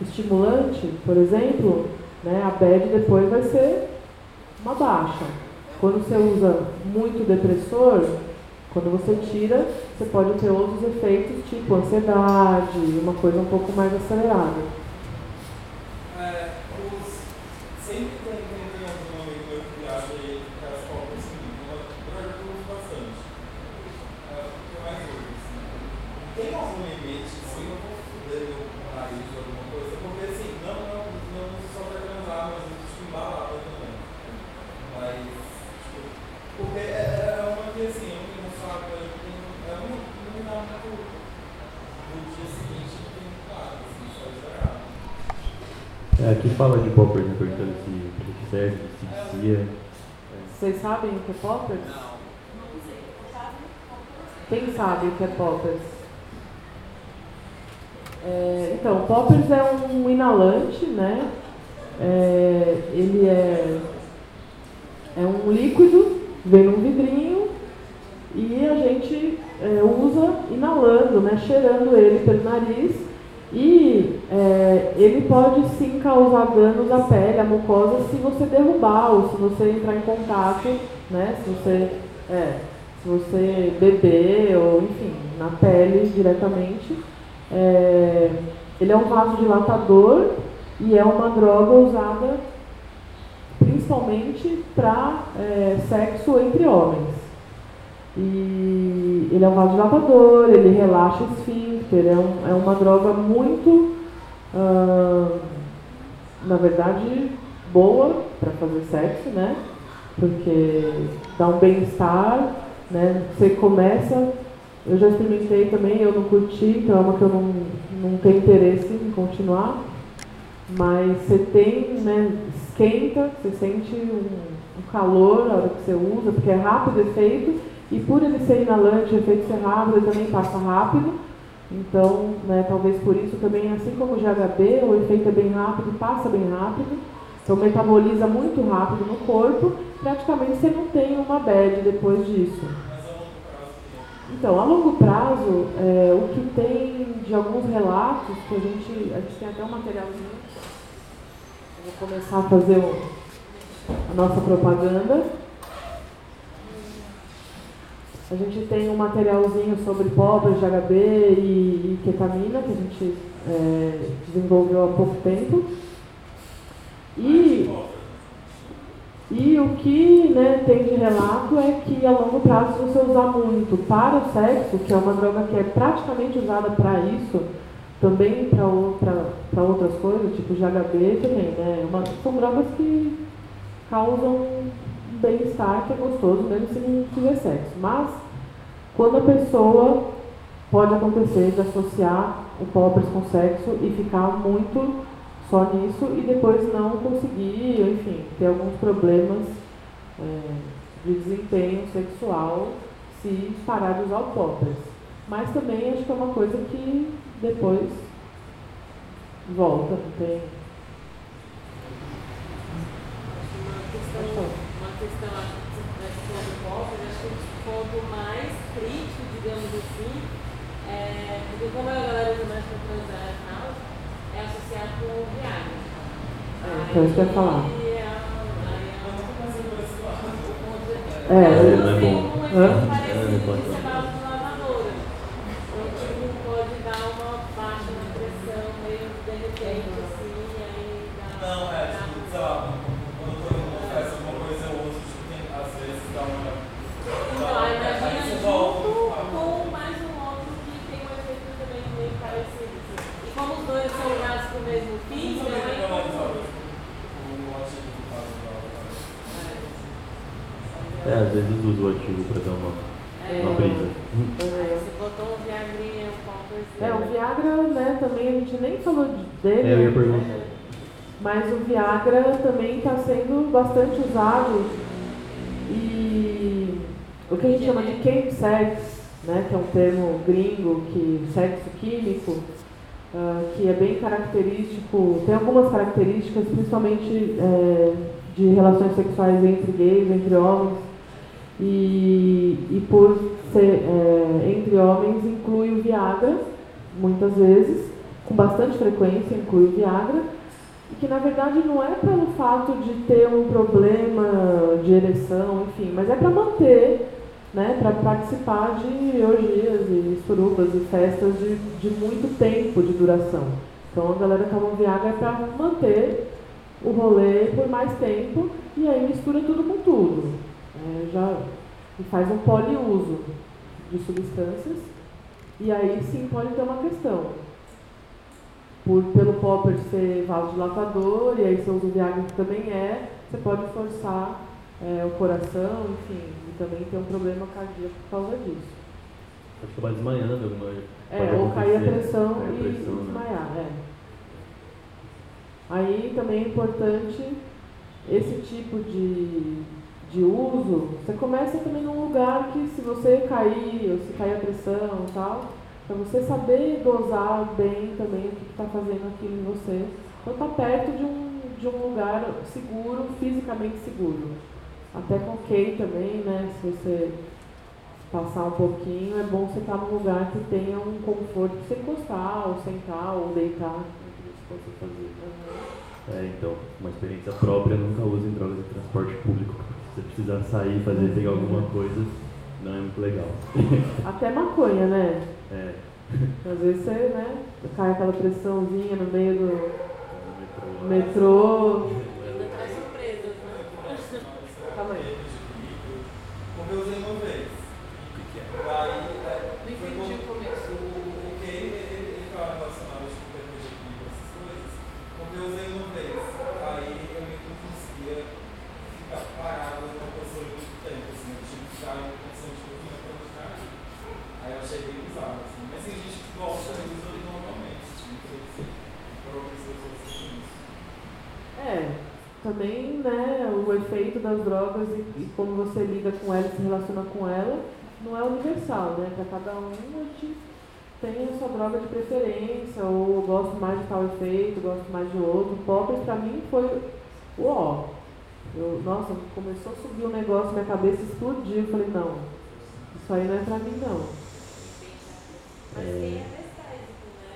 estimulante, por exemplo, né, a bad depois vai ser uma baixa. Quando você usa muito depressor, quando você tira, você pode ter outros efeitos, tipo ansiedade, uma coisa um pouco mais acelerada. Aqui fala de poppers, né? Perguntando se, se serve, se vicia. Vocês sabem o que é poppers? Não. Quem sabe o que é poppers? É, então, Poppers é um inalante, né? É, ele é, é um líquido, vem num vidrinho e a gente é, usa inalando, né? Cheirando ele pelo nariz e é, ele pode sim causar danos à pele, à mucosa, se você derrubar ou se você entrar em contato, né? Se você, é, se você beber ou enfim, na pele diretamente. É, ele é um vasodilatador e é uma droga usada principalmente para é, sexo entre homens. E ele é um vasodilatador, ele relaxa o esfíncter, é, um, é uma droga muito, na verdade, boa para fazer sexo, né? Porque dá um bem-estar, né? Você começa eu já experimentei também, eu não curti, então é uma que eu não, não tenho interesse em continuar. Mas você tem, né, esquenta, você sente um, um calor na hora que você usa, porque é rápido o efeito, e por ele ser inalante, o efeito ser rápido, ele também passa rápido. Então, né, talvez por isso também, assim como o GHB, o efeito é bem rápido, passa bem rápido. Então metaboliza muito rápido no corpo, praticamente você não tem uma bad depois disso. Então, a longo prazo, é, o que tem de alguns relatos, que a gente, a gente tem até um materialzinho, eu vou começar a fazer o, a nossa propaganda. A gente tem um materialzinho sobre pobres de HB e, e ketamina, que a gente é, desenvolveu há pouco tempo. E e o que né, tem de relato é que a longo prazo, se você usar muito para o sexo, que é uma droga que é praticamente usada para isso, também para outras coisas, tipo GHB também, né? Uma, são drogas que causam bem-estar que é gostoso, mesmo se não tiver sexo. Mas, quando a pessoa pode acontecer de associar o pobre com sexo e ficar muito só nisso e depois não conseguir, enfim, ter alguns problemas é, de desempenho sexual se parar de usar o poppers. Mas também acho que é uma coisa que depois volta, não tem. Uma questão, uma questão acho que poppers, acho que o ponto mais crítico, digamos assim, é, porque como a galera usa mais para transar e tal, é associado com o Viagra. É, então isso que eu ia falar. É, é, não é bom. Hã? É, às vezes usa o ativo para dar uma, é, uma brisa. É, você botou um Viagrinha, um pouco assim. É, o Viagra, né, também a gente nem falou dele. É, eu ia perguntar. Mas o Viagra também está sendo bastante usado e o que a gente chama de chemsex, né, que é um termo gringo, que sexo químico, uh, que é bem característico, tem algumas características, principalmente é, de relações sexuais entre gays, entre homens, e, e por ser é, entre homens inclui o Viagra, muitas vezes, com bastante frequência inclui Viagra, e que na verdade não é pelo fato de ter um problema de ereção, enfim, mas é para manter, né, para participar de orgias e surubas e festas de, de muito tempo de duração. Então a galera toma o Viagra para manter o rolê por mais tempo e aí mistura tudo com tudo é, já faz um poliuso de substâncias, e aí sim pode ter uma questão. Por, pelo popper ser vasodilatador, e aí você usa o Viagra que também é, você pode forçar é, o coração, enfim, e também ter um problema cardíaco por causa disso. Pode acabar desmaiando alguma É, ou cair a pressão e pressão, né? desmaiar, né? é. Aí também é importante esse tipo de, de uso, você começa também num lugar que se você cair, ou se cair a pressão e tal, Para você saber dosar bem também o que está fazendo aquilo em você. Então está perto de um, de um lugar seguro, fisicamente seguro. Até com Key também, né? Se você passar um pouquinho, é bom você estar num lugar que tenha um conforto para você encostar, ou sentar, ou deitar. É, então, uma experiência própria, nunca use drogas de transporte público. Se você precisar sair, fazer, pegar alguma coisa, não é muito legal. Até maconha, né? É. Às vezes você, né, cai aquela pressãozinha no meio do No metrô. Ainda traz surpresas, né? Calma aí. Como eu usei uma vez. Aí, é, Não foi entendi o começo. O, o, o que ele, fala relacionado que com e essas coisas. Como eu usei uma vez. Aí eu que não conseguia ficar parado numa posição de muito tempo, assim. Eu tinha que ficar em uma posição de movimento pra não ficar ali. Eu achei bem bizarro, assim. Mas tem gente que gosta e usa normalmente. Não sei se provavelmente as pessoas sentem isso. É, também, né, o efeito das drogas e, e como você lida com ela e se relaciona com ela não é universal, né? Para cada um a gente tem a sua droga de preferência, ou gosto mais de tal efeito, gosto mais de outro. Poppers pra mim foi o ó. Eu, nossa, começou a subir um negócio, minha cabeça explodiu. Eu falei, não, isso aí não é pra mim não. Tem anestésico, né?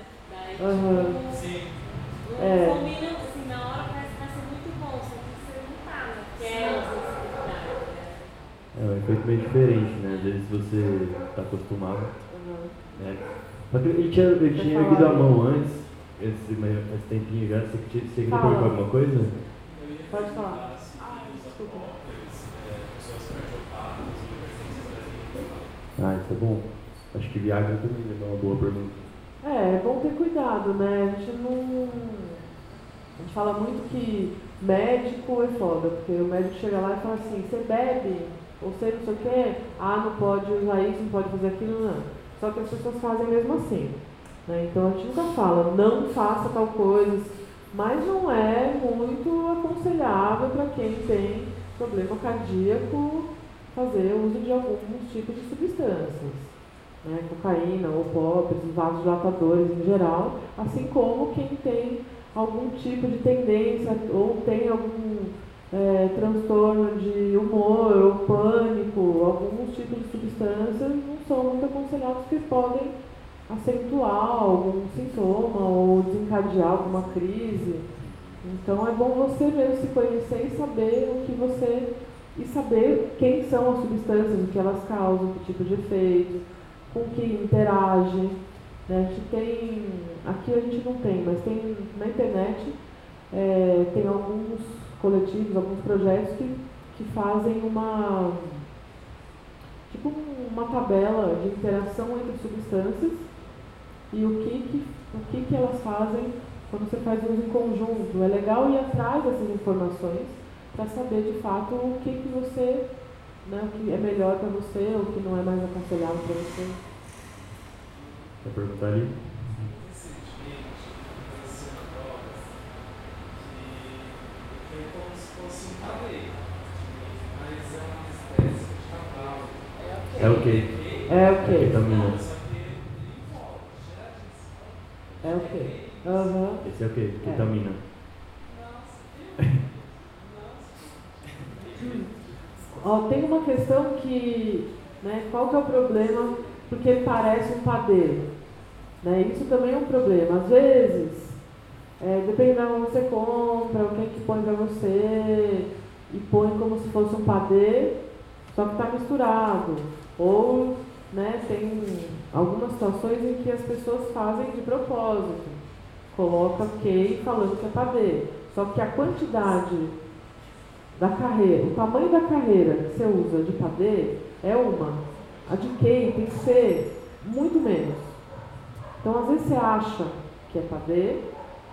Tipo, Sim. É. combina, assim, na hora parece que vai ser muito bom, só que você não tá naquela sensibilidade, né? É um efeito bem diferente, né? Às vezes você está acostumado, Uhum. né? Só que ele tinha, ele tinha erguido a mão antes, esse, faz tempinho já, você, tinha- você queria perguntar alguma coisa? Eu ia Pode falar. se Ah, desculpa. é, adolescentes brasileiros. Ah, isso é bom. Acho que Viagra também é uma boa pergunta. É, é bom ter cuidado, né? A gente não. A gente fala muito que médico é foda, porque o médico chega lá e fala assim, você bebe, ou você não sei o quê, ah, não pode usar isso, não pode fazer aquilo, não. Só que as pessoas fazem mesmo assim. Né? Então a gente nunca fala, não faça tal coisa, mas não é muito aconselhável para quem tem problema cardíaco fazer uso de alguns tipos de substâncias né, cocaína ou poppers, vasodilatadores em geral, assim como quem tem algum tipo de tendência ou tem algum é, transtorno de humor ou pânico, alguns tipos de substâncias não são muito aconselhados porque podem acentuar algum sintoma ou desencadear alguma crise. Então é bom você mesmo se conhecer e saber o que você e saber quem são as substâncias, o que elas causam, que tipo de efeito, com que interage. Né? A gente tem, aqui a gente não tem, mas tem na internet é, tem alguns coletivos, alguns projetos que, que fazem uma tipo uma tabela de interação entre substâncias e o que, que, o que, que elas fazem quando você faz uso em conjunto. É legal ir atrás dessas informações para saber de fato o que, que você, né, o que é melhor para você, o que não é mais aconselhável para você. Quer perguntar ali? Recentemente, conheci drogas que foi como se fosse um padeiro, mas é uma espécie de cavalo. É o quê? É o quê? Ketamina. Não, só que já É o quê? Aham. Esse é o quê? Ketamina. Ó, tem uma questão que, né, qual que é o problema? Porque parece um padeiro. Né? Isso também é um problema. Às vezes, é, dependendo de onde você compra, o que, que põe para você, e põe como se fosse um padê, só que está misturado. Ou né, tem algumas situações em que as pessoas fazem de propósito. Coloca Key falando que é padê. Só que a quantidade da carreira, o tamanho da carreira que você usa de padê é uma. A de Key tem que ser muito menos. Então, às vezes você acha que é padê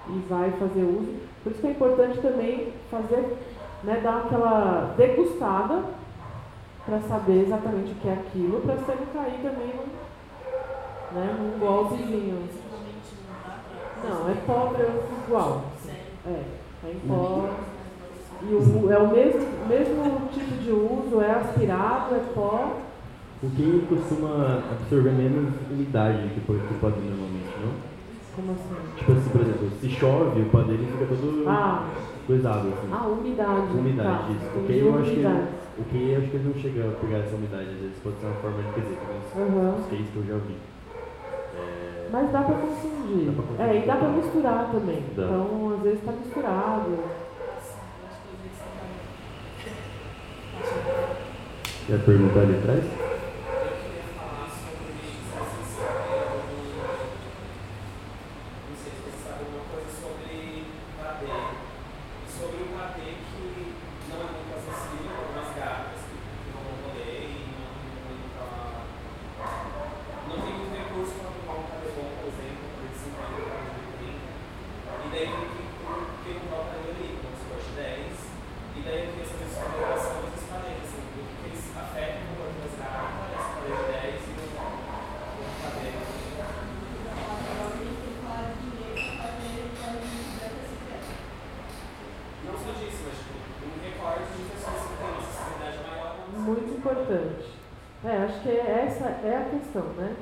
e vai fazer uso. Por isso que é importante também fazer, né, dar aquela degustada para saber exatamente o que é aquilo, para você não cair também num, né, num golpezinho. Não pra. Não, é igual. É, é em pó. E o, é o mesmo, mesmo tipo de uso, é aspirado, é pó, O que costuma absorver menos umidade que o que o padeiro normalmente, não? Como assim? Tipo assim, por exemplo, se chove, o padeiro fica todo Ah, coisado assim. ah umidade. Umidade, tá. isso. O Entendi, que eu acho que o que eu acho que ele não chega a pegar essa umidade, às vezes pode ser uma forma de dizer, Aham. os cases que eu já vi. É, Mas dá pra confundir. Dá pra confundir. É, e dá pra misturar também. Dá. Então, às vezes tá misturado. Quer perguntar ali atrás? Eu queria falar sobre essa sensibilidade não sei se você sabe alguma coisa sobre patê. E sobre o patê que não é muito acessível para algumas gatas que, que vão no rolê e não tem muita. Não tem muito recurso para tomar um patê bom, por exemplo, por 50 graus de 30. E daí tem que ter um próprio ali, como se fosse 10. E daí eu queria saber sobre a relação desses paredes, assim, do que eles afetam o corpo das gatas, essa parede 10 e o o patê. Não só disso, mas tipo, um recorde de pessoas que têm uma sensibilidade maior. não Muito importante. É, acho que essa é a questão, né?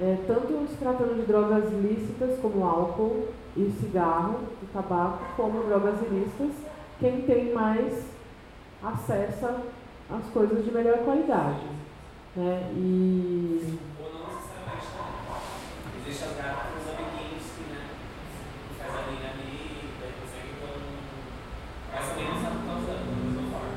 É, tanto se tratando de drogas lícitas, como álcool e cigarro e tabaco, como drogas ilícitas, quem tem mais acesso às coisas de melhor qualidade. Né? E Ou não necessariamente não. Existem as gatas com os amiguinhos que, né, que faz a linha ali, daí consegue então. Mas também não sabe o que tá usando, da mesma forma.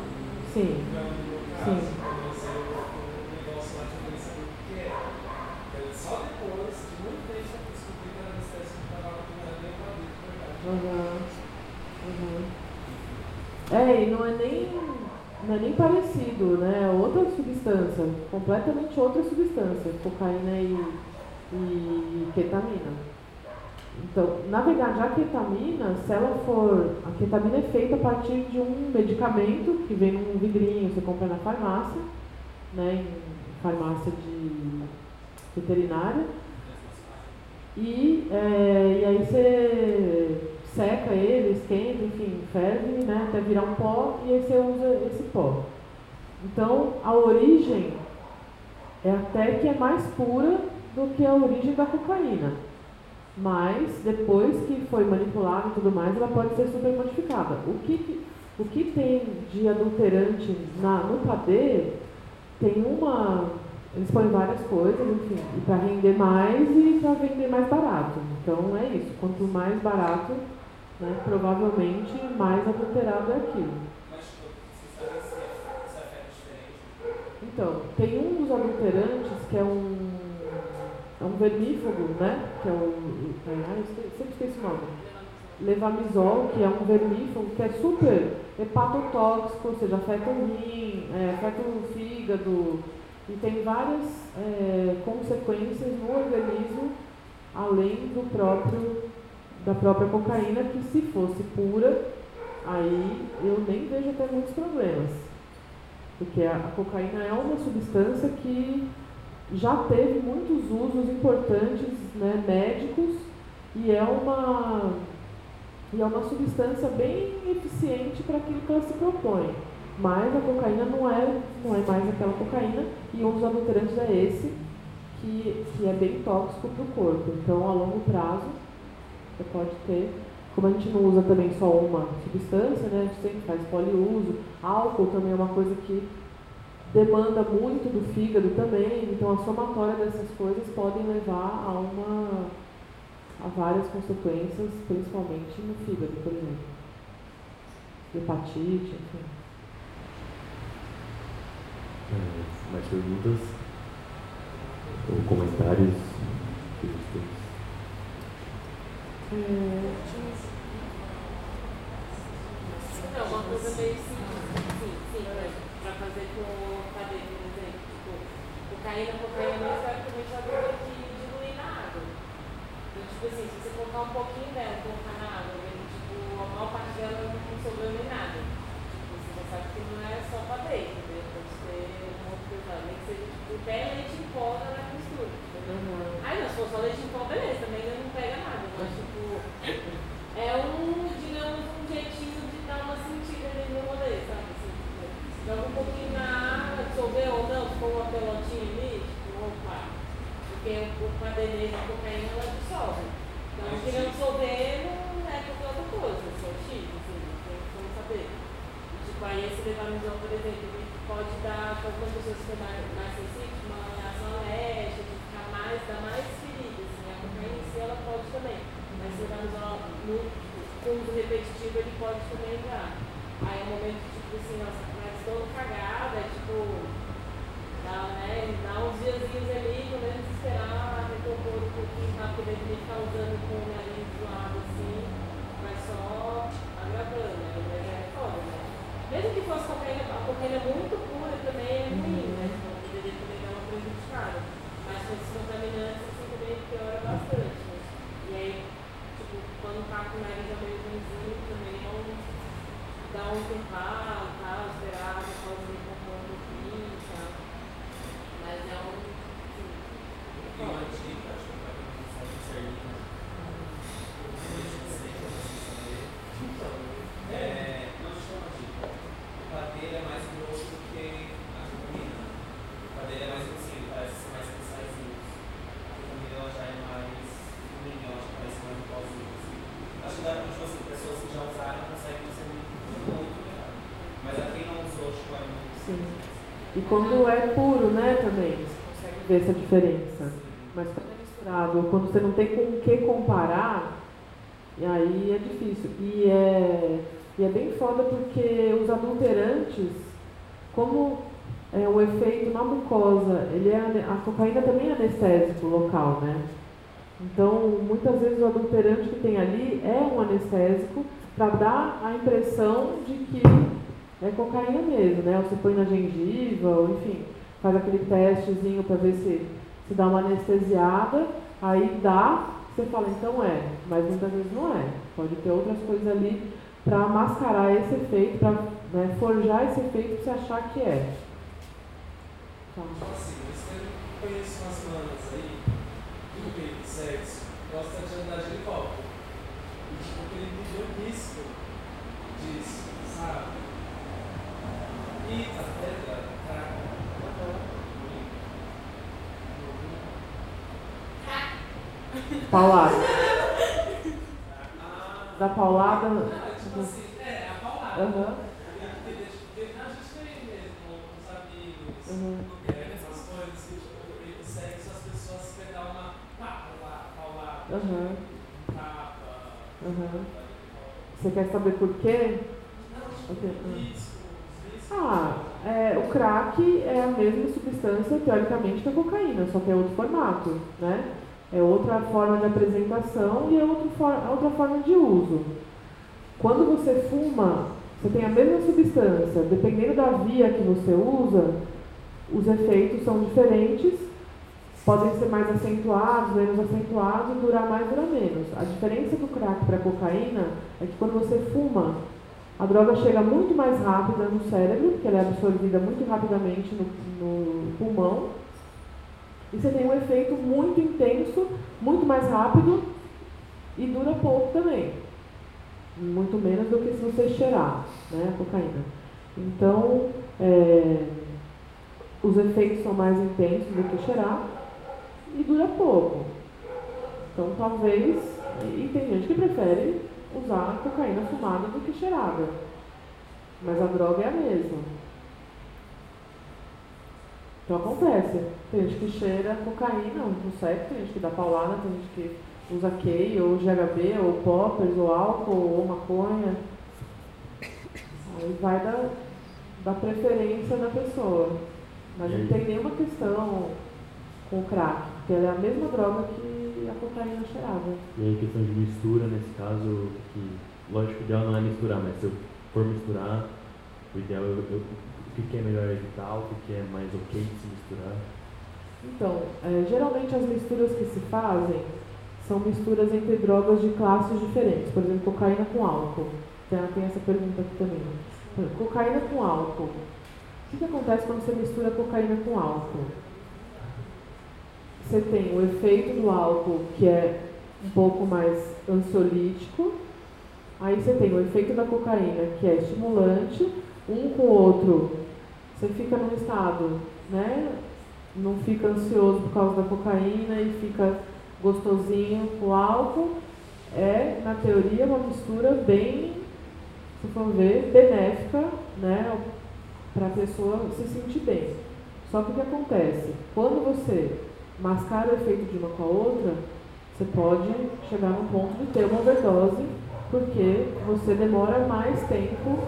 sim, Então, no Sim. caso, quando você o negócio lá de querer saber o que é, é só depois de muito tempo você descobrir que era uma espécie de tabaco que não era nem para adulto, de verdade. Uhum. Uhum. É, e não é nem, não é nem parecido, né? Outra substância, completamente outra substância, cocaína e, e ketamina. Então, na verdade, a ketamina, se ela for. A ketamina é feita a partir de um medicamento que vem num vidrinho, você compra na farmácia, né? Em farmácia de veterinária. E, é, e aí você seca ele, esquenta, enfim, ferve, né, até virar um pó e aí você usa esse pó. Então, a origem é até que é mais pura do que a origem da cocaína. Mas, depois que foi manipulada e tudo mais, ela pode ser super modificada. O que, o que tem de adulterante na, no padê tem uma. Eles põem várias coisas, enfim, para render mais e para vender mais barato. Então é isso. Quanto mais barato, né, provavelmente mais adulterado é aquilo. Mas, tipo, sabe se é, é diferente. Então, tem um dos adulterantes que é um, é um vermífugo, né? Que é o. É, eu sempre esqueço o nome. Levamisol, que é um vermífugo que é super hepatotóxico, ou seja, afeta o rim, é, afeta o fígado e tem várias é, consequências no organismo, além do próprio da própria cocaína, que se fosse pura, aí eu nem vejo até muitos problemas. Porque a, a cocaína é uma substância que já teve muitos usos importantes né, médicos e é uma e é uma substância bem eficiente para aquilo que ela se propõe. Mas a cocaína não é, não é mais aquela cocaína e um dos adulterantes é esse, que, que é bem tóxico para o corpo. Então, a longo prazo, você pode ter, como a gente não usa também só uma substância, né, a gente sempre faz poliuso, álcool também é uma coisa que demanda muito do fígado também, então a somatória dessas coisas podem levar a uma a várias consequências, principalmente no fígado, por exemplo. Hepatite, enfim. É, mais perguntas? Ou comentários? sugestões? É, Não, uma coisa meio simples, sim, sim, pra fazer com o cabelo, por exemplo, tipo, cocaína, cocaína mesmo, teoricamente é uma coisa que dilui na água. Então, tipo assim, se você colocar um pouquinho dela, colocar na água, né, tipo, a maior parte dela não sobrou nem nada. Tipo, você já sabe que não é só dentro, entendeu? Pode ser uma outra coisa, nem que seja, tipo, até leite em pó na mistura, uhum. Aí não, se for só leite em pó, beleza, é um, digamos, um jeitinho de dar uma sentida ali no rolê, sabe? Assim, tipo, joga um pouquinho na água, dissolver ou não, ficou uma pelotinha ali, tipo, opa. Porque o padeleiro de cocaína ela dissolve. Então, se não dissolver, não é qualquer outra coisa, só X, assim, tipo, assim então, tem como saber. E, tipo, aí esse levanizão, por exemplo, pode dar, para algumas pessoas que mais, mais sensíveis, uma reação alérgica, de ficar mais, dar mais ferida, assim, a cocaína em si ela pode também. Mas você vai usar uso repetitivo, ele pode também dar. Aí é um momento, tipo assim, nossa, mas estou cagada, é tipo, dá, né, dá uns diazinhos ali, pelo menos esperar recompor um pouquinho rápido, porque ele ficar usando com o nariz zoado assim, vai só agravando, né, mas é foda, né. Mesmo que fosse cocaína, a cocaína muito pura também é ruim, né, então poderia também dar uma prejudicada. Mas com esses contaminantes, assim, também piora bastante, né. E aí, tipo, quando tá com o nariz meio ruimzinho, também não dá um intervalo, tal, esperar depois ele compor um pouquinho, tá? Mas é um. E uma dica, acho que para quem não sabe certinho, eu vejo sempre assim saber. É, não acho que é uma dica. O padeiro é mais grosso do que a cocaína. O padeiro é mais grossinho, parece ser mais cristalzinho. A cocaína ela já é mais fininha, ela já parece mais pozinho. Assim. Acho que dá para, tipo assim, pessoas que já usaram conseguem ser muito, muito melhor. Mas a quem não usou, acho que vai muito. Sim. E quando é puro, né, também, você consegue ver essa diferença. Mas quando é misturado, quando você não tem com o que comparar, e aí é difícil. E é, e é bem foda porque os adulterantes, como é, o efeito na mucosa, ele é, a cocaína também é anestésico local, né? Então, muitas vezes o adulterante que tem ali é um anestésico para dar a impressão de que é cocaína mesmo, né? Você põe na gengiva, ou enfim, faz aquele testezinho para ver se, se dá uma anestesiada, aí dá, você fala, então é, mas muitas vezes não é. Pode ter outras coisas ali para mascarar esse efeito, para né, forjar esse efeito para você achar que é. Tá. Tipo assim, eu conheço umas manas aí, do meio do sexo, gosta de andar de helicóptero. E tipo, aquele vídeo risco disso, sabe? Paulada. Da paulada. não, é tipo assim, é, a paulada. Aham. Amigos, Uhum. é, Aham. Você quer saber por quê? não, tipo, ah. é, o crack é a mesma substância, teoricamente, que a cocaína, só que é outro formato, né? É outra forma de apresentação e é outro for- outra forma de uso. Quando você fuma, você tem a mesma substância, dependendo da via que você usa, os efeitos são diferentes, podem ser mais acentuados, menos acentuados, durar mais, durar menos. A diferença do crack para a cocaína é que quando você fuma, a droga chega muito mais rápida no cérebro, porque ela é absorvida muito rapidamente no, no pulmão. E você tem um efeito muito intenso, muito mais rápido e dura pouco também. Muito menos do que se você cheirar né, a cocaína. Então, é, os efeitos são mais intensos do que cheirar e dura pouco. Então, talvez. E tem gente que prefere usar cocaína fumada do que cheirada. Mas a droga é a mesma. Então acontece. Tem gente que cheira cocaína no sexo, tem gente que dá paulada, tem gente que usa K, ou GHB, ou poppers, ou álcool, ou maconha. Aí vai da, da preferência da pessoa. Mas não tem nenhuma questão com o crack, porque é a mesma droga que a cocaína cheirada. E aí, questão de mistura, nesse caso, que, lógico, o ideal não é misturar, mas se eu for misturar, o ideal é eu, o que, é melhor evitar, o que, é mais ok de se misturar. Então, é, geralmente as misturas que se fazem são misturas entre drogas de classes diferentes. Por exemplo, cocaína com álcool. Tem, tem essa pergunta aqui também. Exemplo, Cocaína com álcool. O que, que acontece quando você mistura cocaína com álcool? Você tem o efeito do álcool, que é um pouco mais ansiolítico. Aí você tem o efeito da cocaína, que é estimulante. Um com o outro, você fica num estado, né? Não fica ansioso por causa da cocaína e fica gostosinho com álcool, é, na teoria, uma mistura bem, se for ver, benéfica, né, para a pessoa se sentir bem. Só que o que acontece? Quando você mascara o efeito de uma com a outra, você pode chegar num ponto de ter uma overdose, porque você demora mais tempo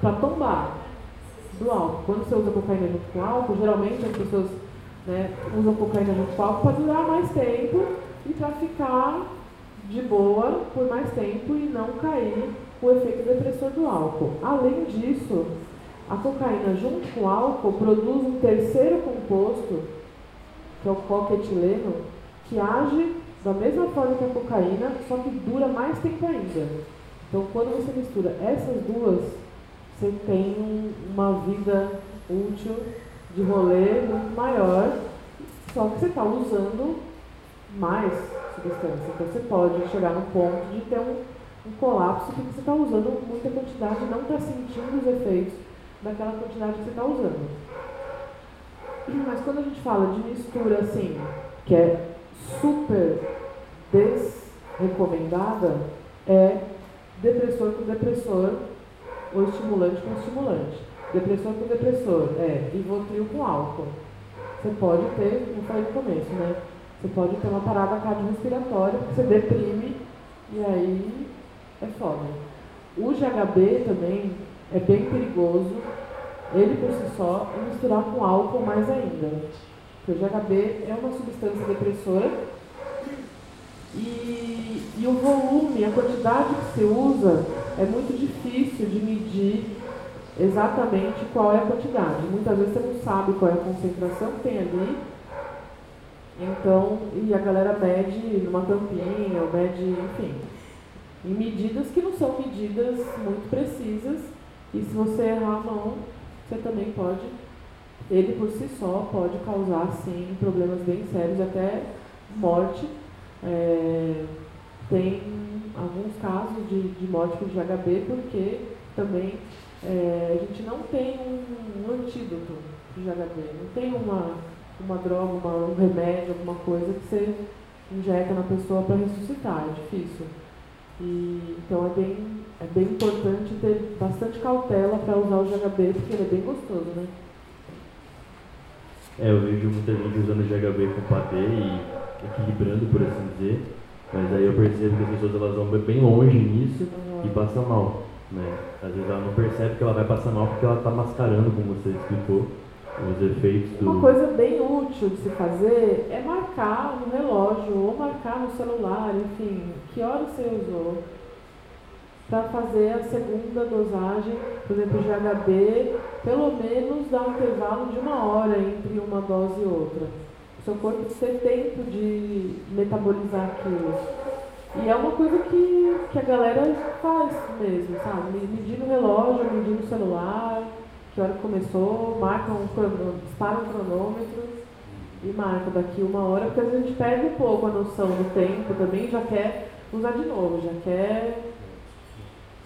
para tombar do álcool. Quando você usa cocaína junto com álcool, geralmente as pessoas né, usam cocaína junto com álcool para durar mais tempo e para ficar de boa por mais tempo e não cair o efeito depressor do álcool. Além disso, a cocaína junto com álcool produz um terceiro composto, que é o coquetileno, que age da mesma forma que a cocaína, só que dura mais tempo ainda. Então, quando você mistura essas duas, você tem uma vida útil de rolê muito maior, só que você está usando mais substância. Então você pode chegar no ponto de ter um, um colapso porque você está usando muita quantidade e não está sentindo os efeitos daquela quantidade que você está usando. Mas quando a gente fala de mistura assim, que é super desrecomendada, é depressor com depressor ou estimulante com estimulante. Depressor com depressor, é Rivotril com álcool. Você pode ter, como eu falei no começo, né? Você pode ter uma parada cardiorrespiratória, você deprime e aí é foda. O GHB também é bem perigoso, ele por si só, e misturar com álcool mais ainda. Porque o GHB é uma substância depressora e, e o volume, a quantidade que se usa, é muito difícil de medir exatamente qual é a quantidade. Muitas vezes você não sabe qual é a concentração que tem ali. Então, e a galera mede numa tampinha, ou mede, enfim, em medidas que não são medidas muito precisas. E se você errar a mão, você também pode, ele por si só pode causar, sim, problemas bem sérios, até morte. É, tem alguns casos de, de morte por GHB porque também é, a gente não tem um, um antídoto de GHB, não tem uma, uma droga, uma, um remédio, alguma coisa que você injeta na pessoa para ressuscitar, é difícil. E, então é bem, é bem importante ter bastante cautela para usar o GHB, porque ele é bem gostoso, né? É, eu vejo muita gente usando GHB com patê e equilibrando, por assim dizer, mas aí eu percebo que as pessoas elas vão bem longe nisso uhum. e passam mal. Né? Às vezes ela não percebe que ela vai passar mal porque ela está mascarando, como você explicou, os efeitos do. Uma coisa bem útil de se fazer é marcar no relógio ou marcar no celular, enfim, que hora você usou. Para fazer a segunda dosagem, por exemplo, de HB, pelo menos dá um intervalo de uma hora entre uma dose e outra. O seu corpo ter tempo de metabolizar aquilo. E é uma coisa que, que a galera faz mesmo, sabe? Medir no relógio, medir no celular, que hora começou, marca um cronômetro, dispara um cronômetro e marca daqui uma hora, porque a gente perde um pouco a noção do tempo também, já quer usar de novo, já quer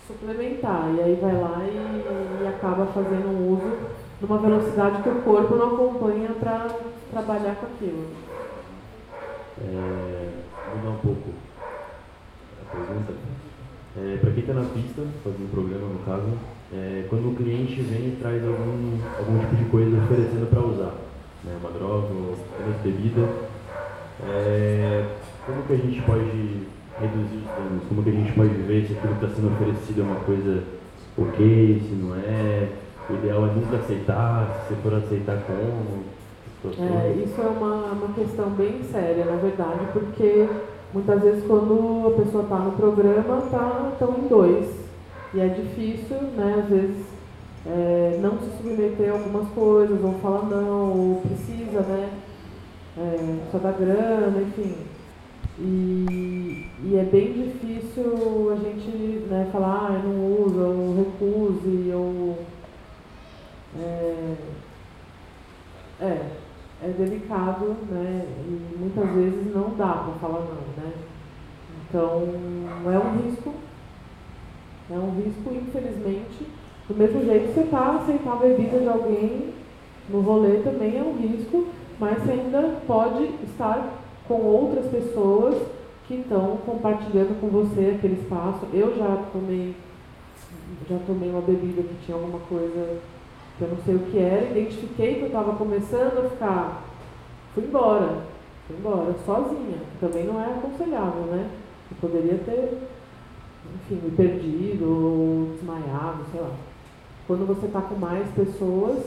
suplementar. E aí vai lá e, e acaba fazendo um uso numa velocidade que o corpo não acompanha para trabalhar com aquilo. É, mudar um pouco pergunta. É, para quem está na pista, fazendo um programa no caso, é, quando o cliente vem e traz algum, algum tipo de coisa oferecendo para usar, né, uma droga ou bebida, é, como que a gente pode reduzir os danos? Como que a gente pode ver se aquilo que está sendo oferecido é uma coisa ok, se não é? O ideal é nunca aceitar, se for aceitar como? É, isso é uma, uma questão bem séria, na verdade, porque Muitas vezes quando a pessoa está no programa, estão tá, em dois. E é difícil, né, às vezes, é, não se submeter a algumas coisas, ou falar não, ou precisa, né? É, só da grana, enfim. E, e é bem difícil a gente né, falar, ah, eu não uso, ou recuse, ou. É, é, é delicado, né? E muitas vezes não dá para falar não, né? Então é um risco, é um risco, infelizmente. Do mesmo jeito que você está aceitar a bebida de alguém no rolê também é um risco, mas você ainda pode estar com outras pessoas que estão compartilhando com você aquele espaço. Eu já tomei, já tomei uma bebida que tinha alguma coisa que eu não sei o que era, identifiquei que eu estava começando a ficar, fui embora, fui embora, sozinha, também não é aconselhável, né? Eu poderia ter, enfim, perdido ou desmaiado, sei lá. Quando você está com mais pessoas,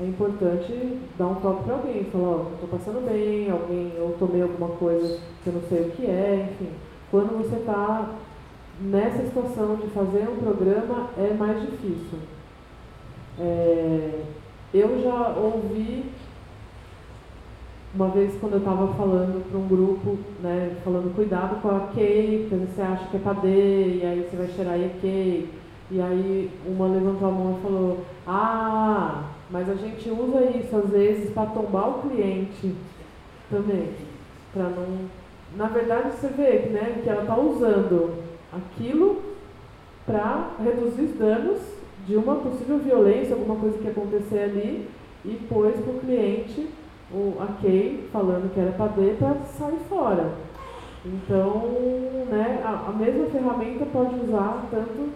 é importante dar um toque para alguém, falar, ó, oh, estou passando bem, alguém, eu tomei alguma coisa que eu não sei o que é, enfim. Quando você está nessa situação de fazer um programa, é mais difícil. É, eu já ouvi uma vez quando eu estava falando para um grupo, né, falando cuidado com a Kay, porque você acha que é padê, e aí você vai cheirar e é. E aí uma levantou a mão e falou, ah, mas a gente usa isso às vezes para tombar o cliente também. Para não. Na verdade você vê né, que ela está usando aquilo para reduzir os danos de uma possível violência, alguma coisa que acontecer ali, e pôs para o cliente o, a Kay falando que era padê para sair fora. Então, né, a, a mesma ferramenta pode usar tanto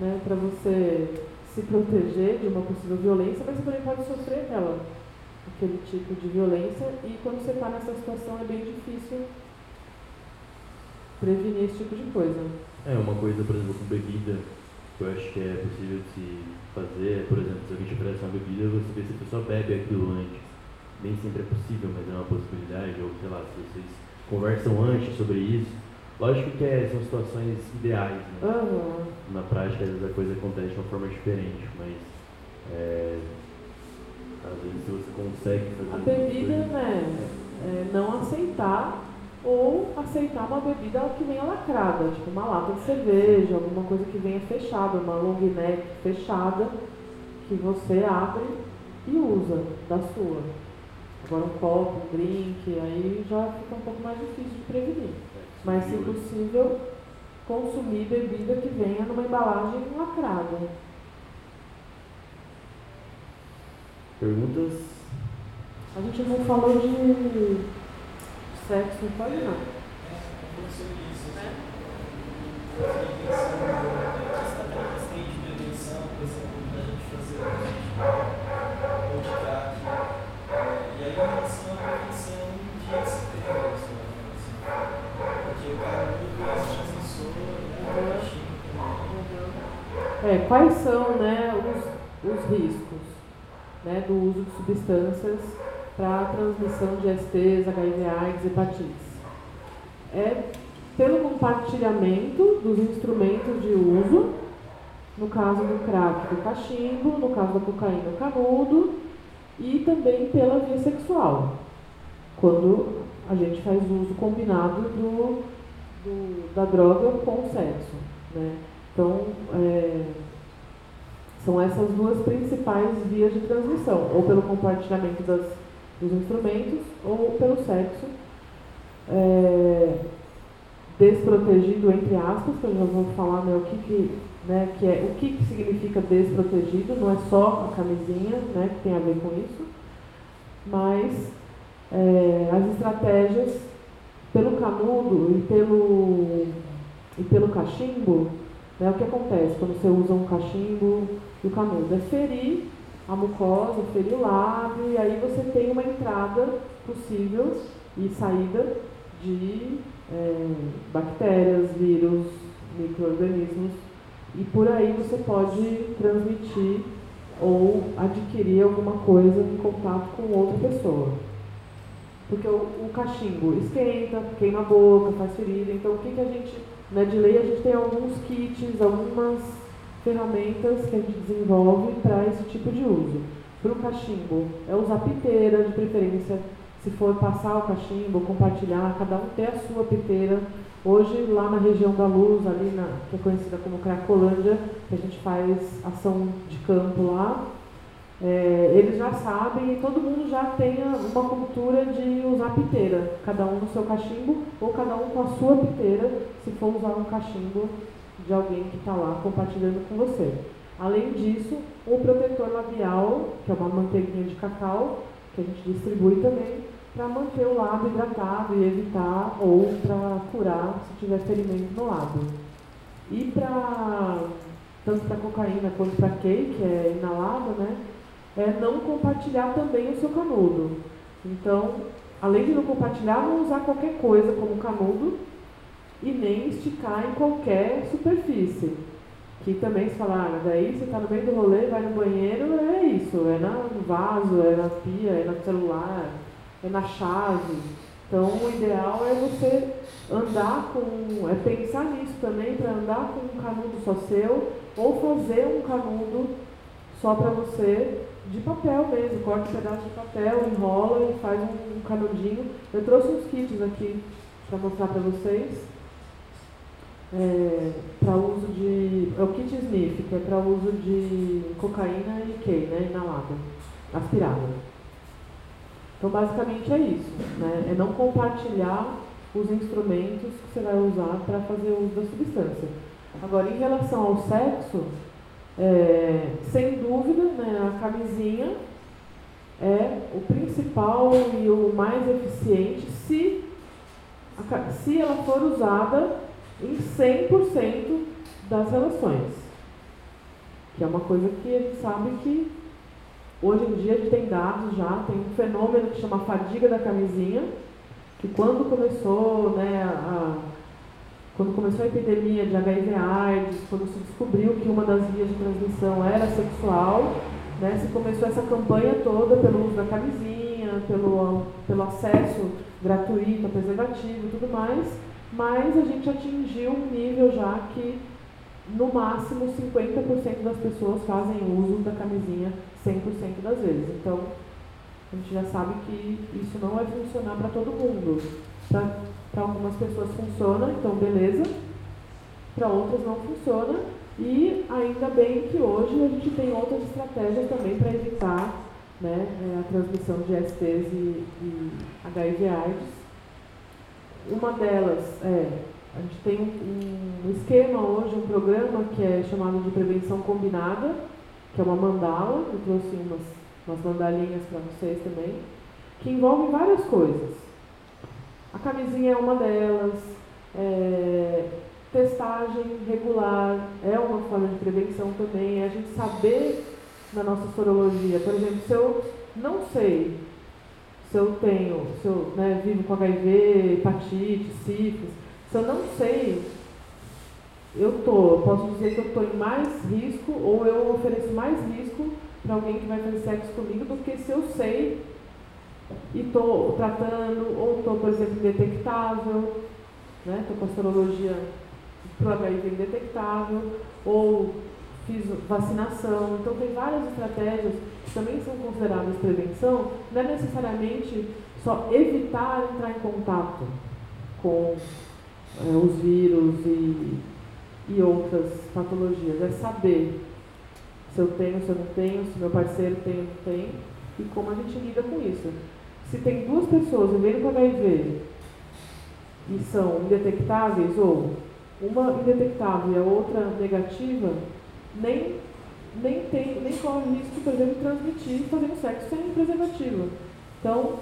né, para você se proteger de uma possível violência, mas você também pode sofrer aquela, aquele tipo de violência e quando você está nessa situação é bem difícil prevenir esse tipo de coisa. É, uma coisa, por exemplo, com bebida, que eu acho que é possível de se fazer, por exemplo, se alguém te oferece uma bebida, você vê se a pessoa bebe aquilo antes. Nem sempre é possível, mas é uma possibilidade, ou sei lá, se vocês conversam antes sobre isso, Lógico que é, são situações ideais, né? Uhum. Na prática, às vezes a coisa acontece de uma forma diferente, mas é, às vezes se você consegue fazer A bebida, né? É, não aceitar ou aceitar uma bebida que venha lacrada, tipo uma lata de cerveja, alguma coisa que venha fechada, uma long neck fechada, que você abre e usa da sua. Agora um copo, um drink, aí já fica um pouco mais difícil de prevenir mas se possível consumir bebida que venha numa embalagem lacrada. Perguntas? A gente não falou de sexo, não pode não. E aí, em relação à prevenção de acidentes, é, quais são né, os, os riscos né, do uso de substâncias para a transmissão de STs, HIV, AIDS, hepatites? É pelo compartilhamento dos instrumentos de uso, no caso do crack, do cachimbo, no caso da cocaína, o canudo, e também pela via sexual, quando a gente faz uso combinado do, do, da droga com o sexo. Né? Então, é, são essas duas principais vias de transmissão, ou pelo compartilhamento das, dos instrumentos, ou pelo sexo. É, desprotegido, entre aspas, que eu já vou falar né, o, que, que, né, que é, o que, que significa desprotegido, não é só a camisinha né, que tem a ver com isso, mas é, as estratégias pelo canudo e pelo, e pelo cachimbo, né, o que acontece quando você usa um cachimbo e o canudo? É ferir a mucosa, ferir o lábio, e aí você tem uma entrada possível e saída de é, bactérias, vírus, micro-organismos, e por aí você pode transmitir ou adquirir alguma coisa em contato com outra pessoa. Porque o, o cachimbo esquenta, queima a boca, faz ferida. Então, o que, que a gente, na de lei, a gente tem alguns kits, algumas ferramentas que a gente desenvolve para esse tipo de uso. Para o cachimbo, é usar piteira, de preferência, se for passar o cachimbo, compartilhar, cada um ter a sua piteira. Hoje, lá na região da Luz, ali na, que é conhecida como Cracolândia, a gente faz ação de campo lá, é, eles já sabem e todo mundo já tem uma cultura de usar piteira, cada um no seu cachimbo ou cada um com a sua piteira, se for usar um cachimbo de alguém que está lá compartilhando com você. Além disso, o protetor labial, que é uma manteiguinha de cacau, que a gente distribui também, para manter o lábio hidratado e evitar ou para curar se tiver ferimento no lábio. E para tanto para cocaína quanto para cake, que é inalado, né? É não compartilhar também o seu canudo. Então, além de não compartilhar, não usar qualquer coisa como canudo e nem esticar em qualquer superfície. Que também se fala, ah, daí você está no meio do rolê, vai no banheiro, é isso, é no vaso, é na pia, é no celular, é na chave. Então o ideal é você andar com, é pensar nisso também, para andar com um canudo só seu, ou fazer um canudo só para você, de papel mesmo, corta um pedaço de papel, enrola e faz um, um canudinho. Eu trouxe uns kits aqui para mostrar para vocês é, para uso de. É o kit sniff, que é para uso de cocaína e K, né? Inalada, aspirada. Então, basicamente é isso, né? É não compartilhar os instrumentos que você vai usar para fazer uso da substância. Agora, em relação ao sexo, é, sem dúvida, né, a camisinha é o principal e o mais eficiente se, a, se ela for usada em 100% das relações. Que é uma coisa que a gente sabe que hoje em dia a gente tem dados já, tem um fenômeno que chama fadiga da camisinha, que quando começou, né, a, quando começou a epidemia de HIV AIDS, quando se descobriu que uma das vias de transmissão era sexual, né, se começou essa campanha toda pelo uso da camisinha, pelo, pelo acesso gratuito a preservativo e tudo mais, mas a gente atingiu um nível já que no máximo 50% das pessoas fazem uso da camisinha 100% das vezes. Então, a gente já sabe que isso não vai funcionar para todo mundo. Para algumas pessoas funciona, então beleza. Para outras não funciona. E ainda bem que hoje a gente tem outras estratégias também para evitar né, a transmissão de STs e, e HIV AIDS uma delas é, a gente tem um, um esquema hoje, um programa que é chamado de prevenção combinada, que é uma mandala, eu trouxe umas, umas mandalinhas para vocês também, que envolve várias coisas. A camisinha é uma delas, é, testagem regular é uma forma de prevenção também, é a gente saber na nossa sorologia. Por exemplo, se eu não sei se eu tenho, se eu né, vivo com HIV, hepatite, sífilis, se eu não sei, eu tô, posso dizer que eu estou em mais risco ou eu ofereço mais risco para alguém que vai fazer sexo comigo do que se eu sei e estou tratando, ou estou, por exemplo, indetectável, né? Estou com a sorologia para HIV indetectável, ou fiz vacinação. Então, tem várias estratégias que também são consideradas prevenção. Não é necessariamente só evitar entrar em contato com é, os vírus e, e outras patologias. É saber se eu tenho, se eu não tenho, se meu parceiro tem ou não tem, e como a gente lida com isso. Se tem duas pessoas vivendo com HIV e são indetectáveis, ou uma indetectável e a outra negativa, nem, nem, tem, nem corre risco, por exemplo, de transmitir fazendo sexo sem preservativo. Então,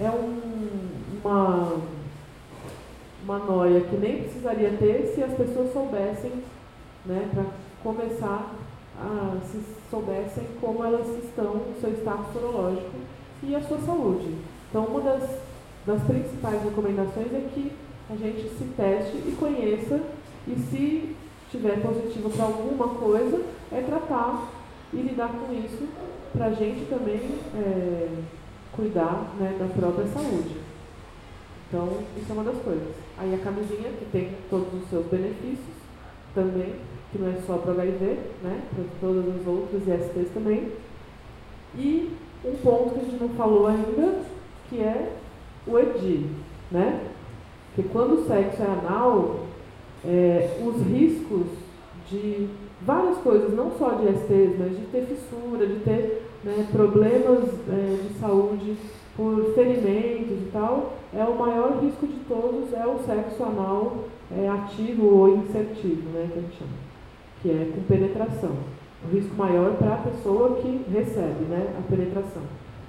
é um, uma, uma noia que nem precisaria ter se as pessoas soubessem, né, para começar a se soubessem como elas estão, o seu status sorológico e a sua saúde. Então, uma das, das principais recomendações é que a gente se teste e conheça, e se estiver positivo para alguma coisa, é tratar e lidar com isso para a gente também é, cuidar né, da própria saúde. Então, isso é uma das coisas. Aí a camisinha, que tem todos os seus benefícios também, que não é só para HIV, né, para todas as outras ISTs também. E um ponto que a gente não falou ainda, que é o EDI, né? Que quando o sexo é anal, é, os riscos de várias coisas, não só de STs, mas de ter fissura, de ter né, problemas é, de saúde por ferimentos e tal, é o maior risco de todos é o sexo anal é, ativo ou insertivo, né, que a gente chama, que é com penetração. O risco maior para a pessoa que recebe né, a penetração.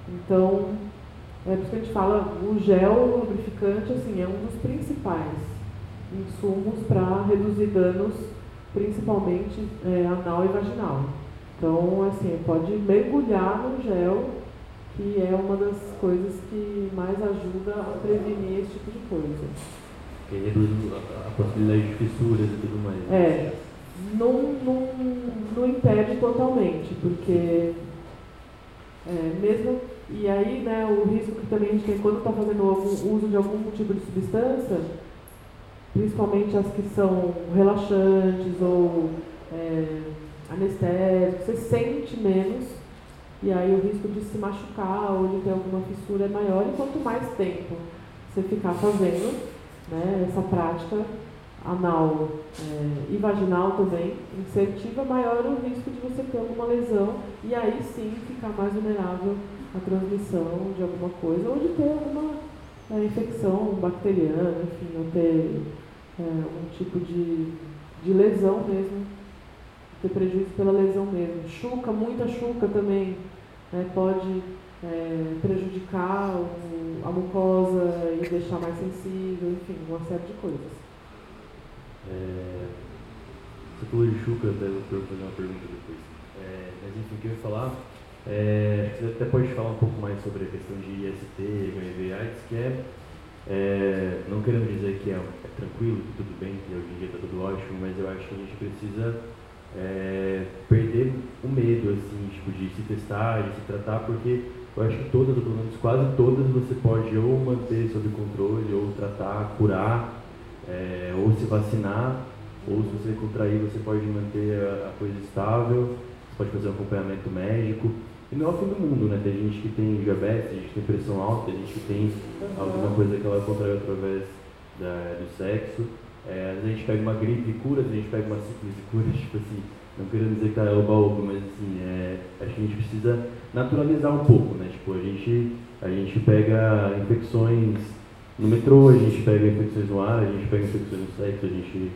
Então, É por isso que a gente fala, o gel lubrificante assim, é um dos principais insumos para reduzir danos, principalmente é, anal e vaginal. Então, assim, pode mergulhar no gel, que é uma das coisas que mais ajuda a prevenir esse tipo de coisa. Que reduz a, possibilidade de fissuras e tudo mais. É, não, não, não impede totalmente, porque é, mesmo. E aí, né, o risco que também a gente tem quando está fazendo algum, uso de algum tipo de substância, principalmente as que são relaxantes ou é, anestésicos, você sente menos e aí o risco de se machucar ou de ter alguma fissura é maior e quanto mais tempo você ficar fazendo né, essa prática anal é, e vaginal também, insertiva, maior o risco de você ter alguma lesão e aí sim ficar mais vulnerável à transmissão de alguma coisa ou de ter alguma é, infecção bacteriana, enfim, ou ter é, um tipo de, de lesão mesmo, ter prejuízo pela lesão mesmo. Chuca, muita chuca também né, pode é, prejudicar o, a mucosa e deixar mais sensível, enfim, uma série de coisas. É, você falou de Chuca, até eu vou fazer uma pergunta depois. É, mas enfim, o que eu ia falar, é, você até pode falar um pouco mais sobre a questão de IST, HIV AIDS, que é, é, não querendo dizer que é, é tranquilo, que tudo bem, que hoje em dia está tudo ótimo, mas eu acho que a gente precisa é, perder o medo, assim, tipo, de se testar, de se tratar, porque eu acho que todas, pelo menos quase todas, você pode ou manter sob controle, ou tratar, curar, é, ou se vacinar, ou se você contrair, você pode manter a, a coisa estável, você pode fazer um acompanhamento médico. E não é o fim do mundo, né? Tem gente que tem diabetes, tem gente que tem pressão alta, tem gente que tem alguma coisa que ela contraiu através da, do sexo. É, às vezes a gente pega uma gripe e cura, às vezes a gente pega uma sífilis e cura, tipo assim, não querendo dizer que tá oba-oba, mas assim, é, acho que a gente precisa naturalizar um pouco, né? Tipo, a gente, a gente pega infecções no metrô, a gente pega infecções no ar, a gente pega infecções no sexo, a gente,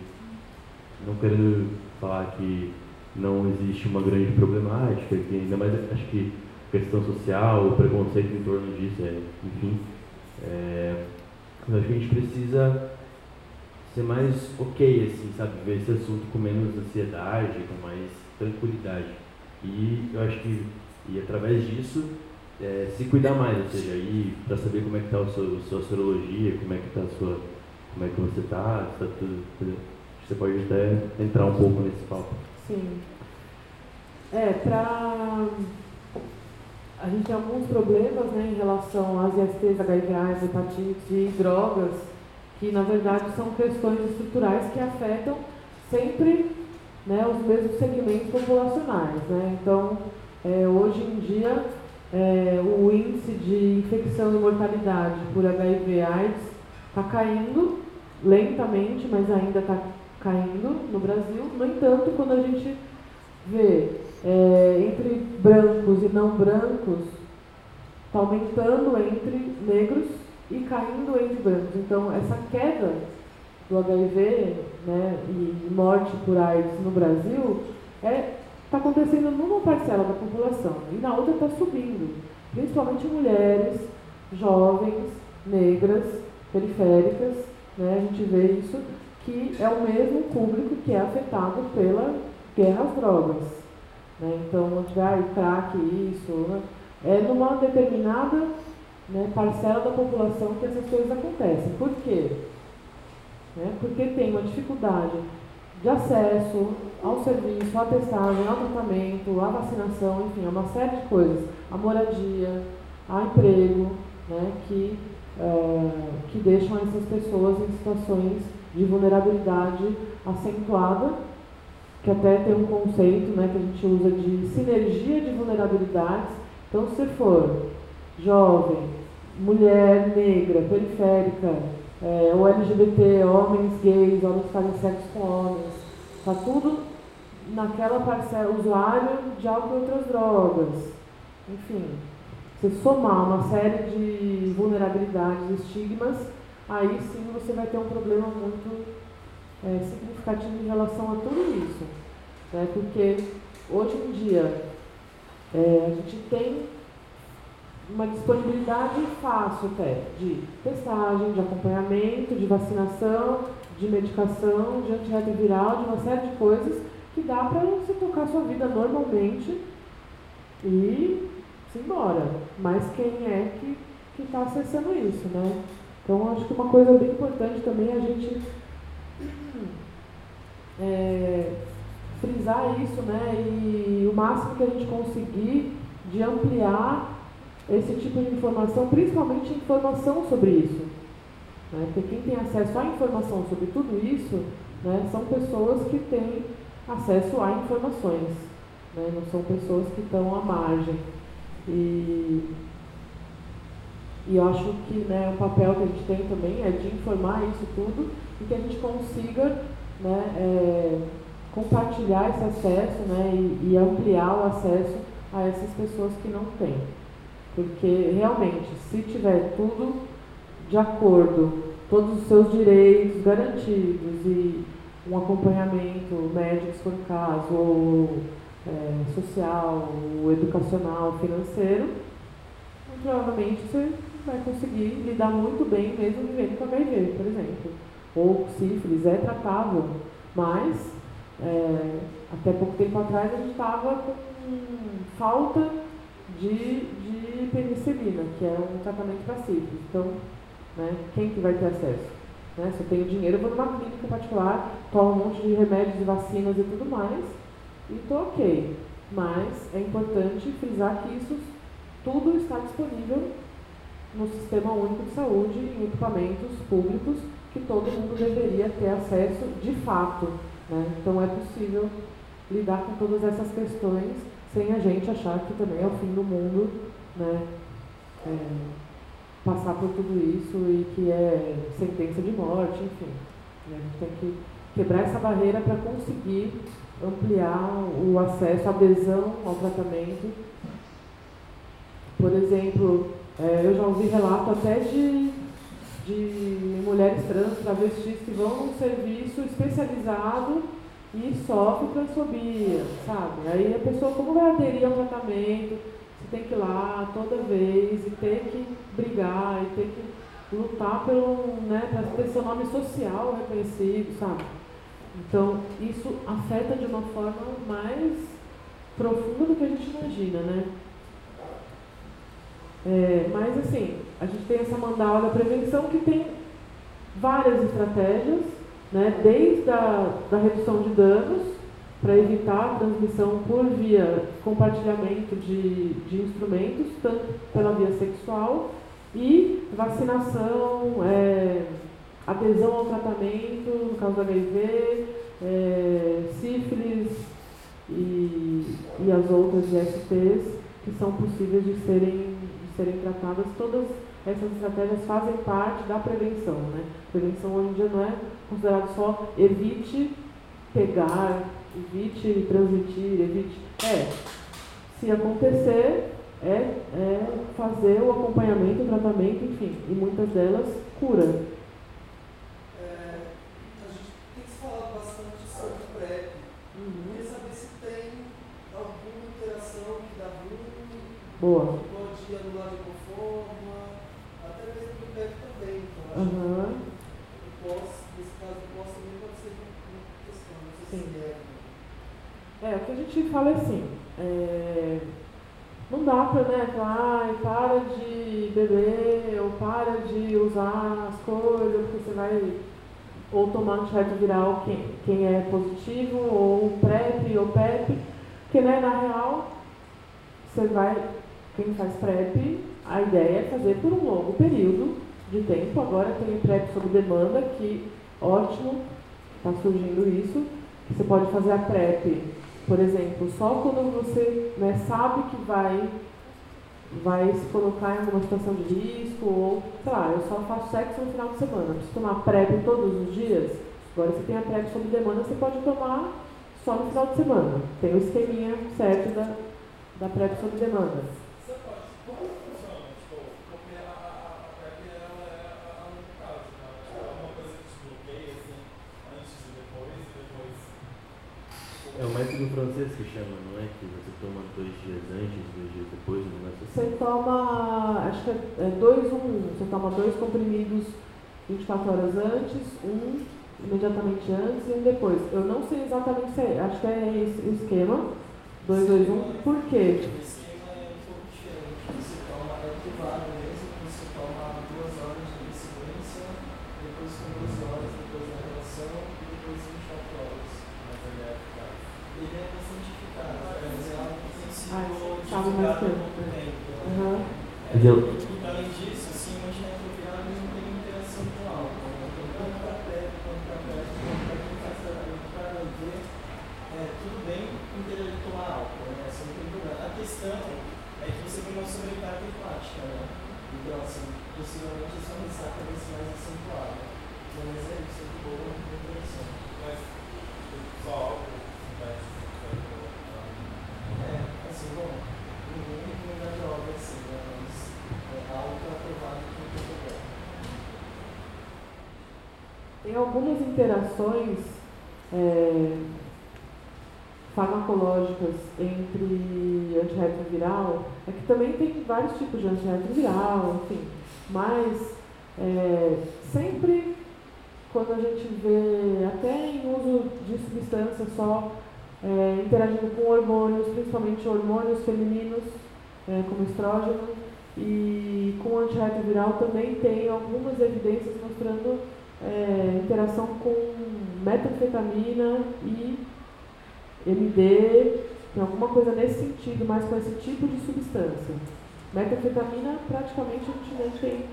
não querendo falar que não existe uma grande problemática, que ainda mais acho que questão social, o preconceito em torno disso, é, enfim, é, acho que a gente precisa ser mais ok, assim, sabe? Ver esse assunto com menos ansiedade, com mais tranquilidade. E eu acho que, e através disso, é, se cuidar mais, ou seja, aí para saber como é que está a sua, sua sorologia, como é que está a sua, como é que você está, tá tudo, você pode até entrar um pouco nesse papo. Sim. É, para a gente tem alguns problemas né, em relação às ISTs, HIV, AIDS, hepatite e drogas que na verdade são questões estruturais que afetam sempre né, os mesmos segmentos populacionais. Né? Então, é, hoje em dia, é, o índice de infecção e mortalidade por HIV AIDS está caindo lentamente, mas ainda está caindo no Brasil. No entanto, quando a gente vê é, entre brancos e não brancos, está aumentando entre negros e caindo entre brancos. Então, essa queda do HIV né, e morte por AIDS no Brasil é, tá acontecendo numa parcela da população e na outra está subindo, principalmente mulheres, jovens, negras, periféricas. Né, a gente vê isso, que é o mesmo público que é afetado pela guerra às drogas. Né? Então, a gente vai, crack, isso, né? é numa determinada né, parcela da população que essas coisas acontecem. Por quê? Né, porque tem uma dificuldade de acesso ao serviço, à testagem, ao tratamento, à vacinação, enfim, a uma série de coisas. A moradia, a emprego, né, que, é, que deixam essas pessoas em situações de vulnerabilidade acentuada, que até tem um conceito né, que a gente usa de sinergia de vulnerabilidades. Então, se for jovem, mulher negra, periférica, é, ou LGBT, homens gays, homens que fazem sexo com homens, está tudo naquela parcela, usuário de álcool e outras drogas. Enfim, você somar uma série de vulnerabilidades, estigmas, aí sim você vai ter um problema muito é, significativo em relação a tudo isso. Né? Porque hoje em dia é, a gente tem uma disponibilidade fácil até de testagem, de acompanhamento, de vacinação, de medicação, de antirretroviral, de uma série de coisas que dá para você tocar sua vida normalmente e se embora. Mas quem é que está acessando isso, né? Então acho que uma coisa bem importante também é a gente é, frisar isso, né? E o máximo que a gente conseguir de ampliar esse tipo de informação, principalmente informação sobre isso. Né? Porque quem tem acesso à informação sobre tudo isso né, são pessoas que têm acesso a informações, né? não são pessoas que estão à margem. E, e eu acho que né, o papel que a gente tem também é de informar isso tudo e que a gente consiga né, é, compartilhar esse acesso né, e, e ampliar o acesso a essas pessoas que não têm. Porque realmente, se tiver tudo de acordo, todos os seus direitos garantidos e um acompanhamento médico, se for o caso, ou é, social, ou educacional, financeiro, provavelmente você vai conseguir lidar muito bem mesmo vivendo com HIV, por exemplo. Ou sífilis é tratável, mas é, até pouco tempo atrás a gente estava com falta de, de penicilina, que é um tratamento para. Então, né, quem que vai ter acesso? Né? Se eu tenho dinheiro, eu vou numa clínica particular, tomo um monte de remédios e vacinas e tudo mais, e estou ok. Mas é importante frisar que isso tudo está disponível no Sistema Único de Saúde, em equipamentos públicos, que todo mundo deveria ter acesso de fato. Né? Então é possível lidar com todas essas questões sem a gente achar que também é o fim do mundo, né? É, passar por tudo isso e que é sentença de morte, enfim. A gente tem que quebrar essa barreira para conseguir ampliar o acesso, a adesão ao tratamento. Por exemplo, é, eu já ouvi relato até de, de mulheres trans, travestis, que vão num serviço especializado e sofre transfobia, sabe? Aí a pessoa, como vai aderir ao tratamento? Você tem que ir lá toda vez e ter que brigar e ter que lutar pelo, né, para ter seu nome social reconhecido, sabe? Então, isso afeta de uma forma mais profunda do que a gente imagina, né? É, mas, assim, a gente tem essa mandala da prevenção que tem várias estratégias, né? desde a da redução de danos, para evitar a transmissão por via compartilhamento de, de instrumentos, tanto pela via sexual, e vacinação, é, adesão ao tratamento, no caso do HIV, é, sífilis e, e as outras ISTs que são possíveis de serem, de serem tratadas. Todas essas estratégias fazem parte da prevenção. Né? Prevenção hoje em dia não é considerado só evite pegar, evite transmitir, evite. É, se acontecer, é, é fazer o acompanhamento, o tratamento, enfim, e muitas delas cura. É, Uhum. o pós, nesse caso, o pós também pode ser uma questão. Não sei Sim. se é. É, o que a gente fala é assim, é, não dá para, né, falar, ai, para de beber, ou para de usar as coisas, porque você vai ou tomar antirretroviral quem, quem é positivo, ou PrEP, ou PEP, porque, né, na real, você vai, quem faz PrEP, a ideia é fazer por um longo período de tempo, agora tem PrEP sob demanda, que ótimo, está surgindo isso, você pode fazer a PrEP por exemplo, só quando você né, sabe que vai, vai se colocar em alguma situação de risco, ou, sei lá, eu só faço sexo no final de semana, preciso tomar PrEP todos os dias, agora você tem a PrEP sob demanda, você pode tomar só no final de semana. Tem o esqueminha certo da, da PrEP sob demanda. Você pode, como funciona? Tipo, porque a, a, a PrEP ela é a longo prazo, né? Tipo, é uma coisa que desbloqueia assim, antes e depois, e depois. É o mais do francês que chama, não é? Que você toma dois dias antes, dois dias depois, um negócio assim. Você toma, acho que é é dois, um. Você toma dois comprimidos 24 horas antes, um imediatamente antes e um depois. Eu não sei exatamente se é, acho que é esse o esquema. 2, 2, 1. Por quê? O esquema é um pouco diferente. Você toma, é privado mesmo, você toma duas horas de sequência, depois com duas horas depois da relação e depois 24 horas. Mas ele é eficaz. Ele é bastante eficaz, mas é algo que tem sido Ah, sabe mais divulgado há tempo. pouco tempo. Aham. É, Mas eu- e, além disso, assim, o antirretroviral ele não tem interação com o álcool. né? Então, tanto para PrEP quanto para PrEP, quanto para quem faz tratamento para HIV, é, tudo bem inteiro ele tomar álcool, né? Isso não tem problema. A questão é que você tem uma sobrecarga hepática, né? Então, assim, possivelmente a sua ressaca vai ser mais acentuada. Mas é isso, é de boa, não tem interação. Mas só álcool vai É, assim, bom, ninguém recomenda droga assim, né? Mas é, álcool é aprovado que não tem problema. Tem algumas interações é, farmacológicas entre antirretroviral, é que também tem vários tipos de antirretroviral, enfim, mas é, sempre quando a gente vê, até em uso de substâncias só, é, interagindo com hormônios, principalmente hormônios femininos, é, como estrógeno, e com antirretroviral também tem algumas evidências mostrando é, interação com metanfetamina e MD, tem alguma coisa nesse sentido, mas com esse tipo de substância. Metanfetamina praticamente a gente nem tem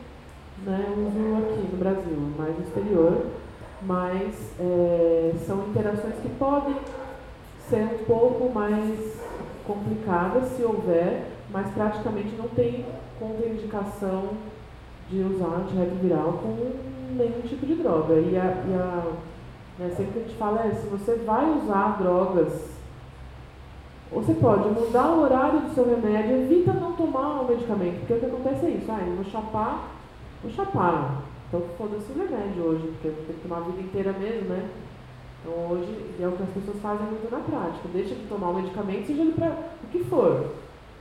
né, uso aqui no Brasil, mais no exterior, mas é, são interações que podem ser um pouco mais complicadas se houver, mas praticamente não tem contraindicação de usar antirretroviral com nenhum tipo de droga. E a, e a né, sempre que a gente fala é, se você vai usar drogas, você pode mudar o horário do seu remédio, evita não tomar o medicamento, porque o que acontece é isso, ah, eu vou chapar, vou chapar. Então foda-se o remédio hoje, porque tem que tomar a vida inteira mesmo, né? Então hoje é o que as pessoas fazem muito na prática, deixa de tomar o medicamento, seja ele para o que for.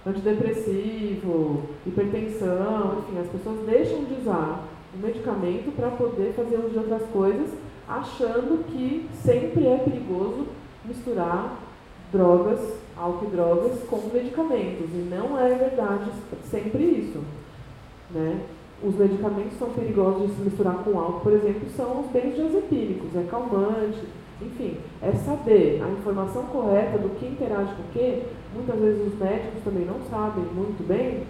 Antidepressivo, hipertensão, enfim, as pessoas deixam de usar o medicamento para poder fazer uso de outras coisas, achando que sempre é perigoso misturar drogas, álcool e drogas com medicamentos. E não é verdade sempre isso. Né? Os medicamentos são perigosos de se misturar com álcool, por exemplo, são os benzodiazepínicos, é calmante, enfim, é saber a informação correta do que interage com o que. Muitas vezes os médicos também não sabem muito bem,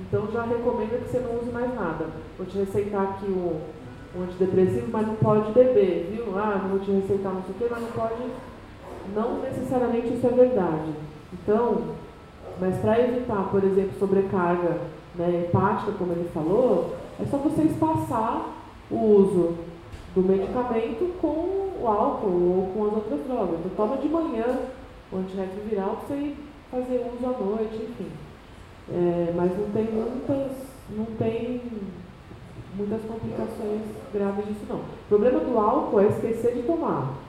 então já recomendo que você não use mais nada. Vou te receitar aqui o, um antidepressivo, mas não pode beber, viu? Ah, não vou te receitar não sei o quê, mas não pode. Não necessariamente isso é verdade. Então, mas para evitar, por exemplo, sobrecarga né, hepática, como ele falou, é só você espaçar o uso do medicamento com o álcool ou com as outras drogas. Então toma de manhã o antirretroviral para você fazer uso à noite, enfim. É, mas não tem muitas, não tem muitas complicações graves disso não. O problema do álcool é esquecer de tomar.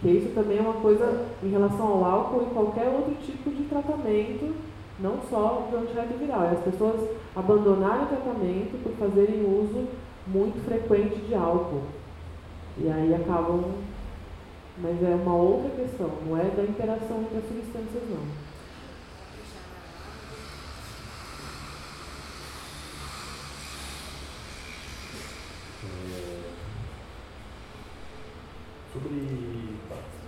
Que isso também é uma coisa em relação ao álcool e qualquer outro tipo de tratamento, não só do antirretroviral. É as pessoas abandonarem o tratamento por fazerem uso muito frequente de álcool. E aí acabam. Mas é uma outra questão, não é da interação entre as substâncias, não. É, Sobre,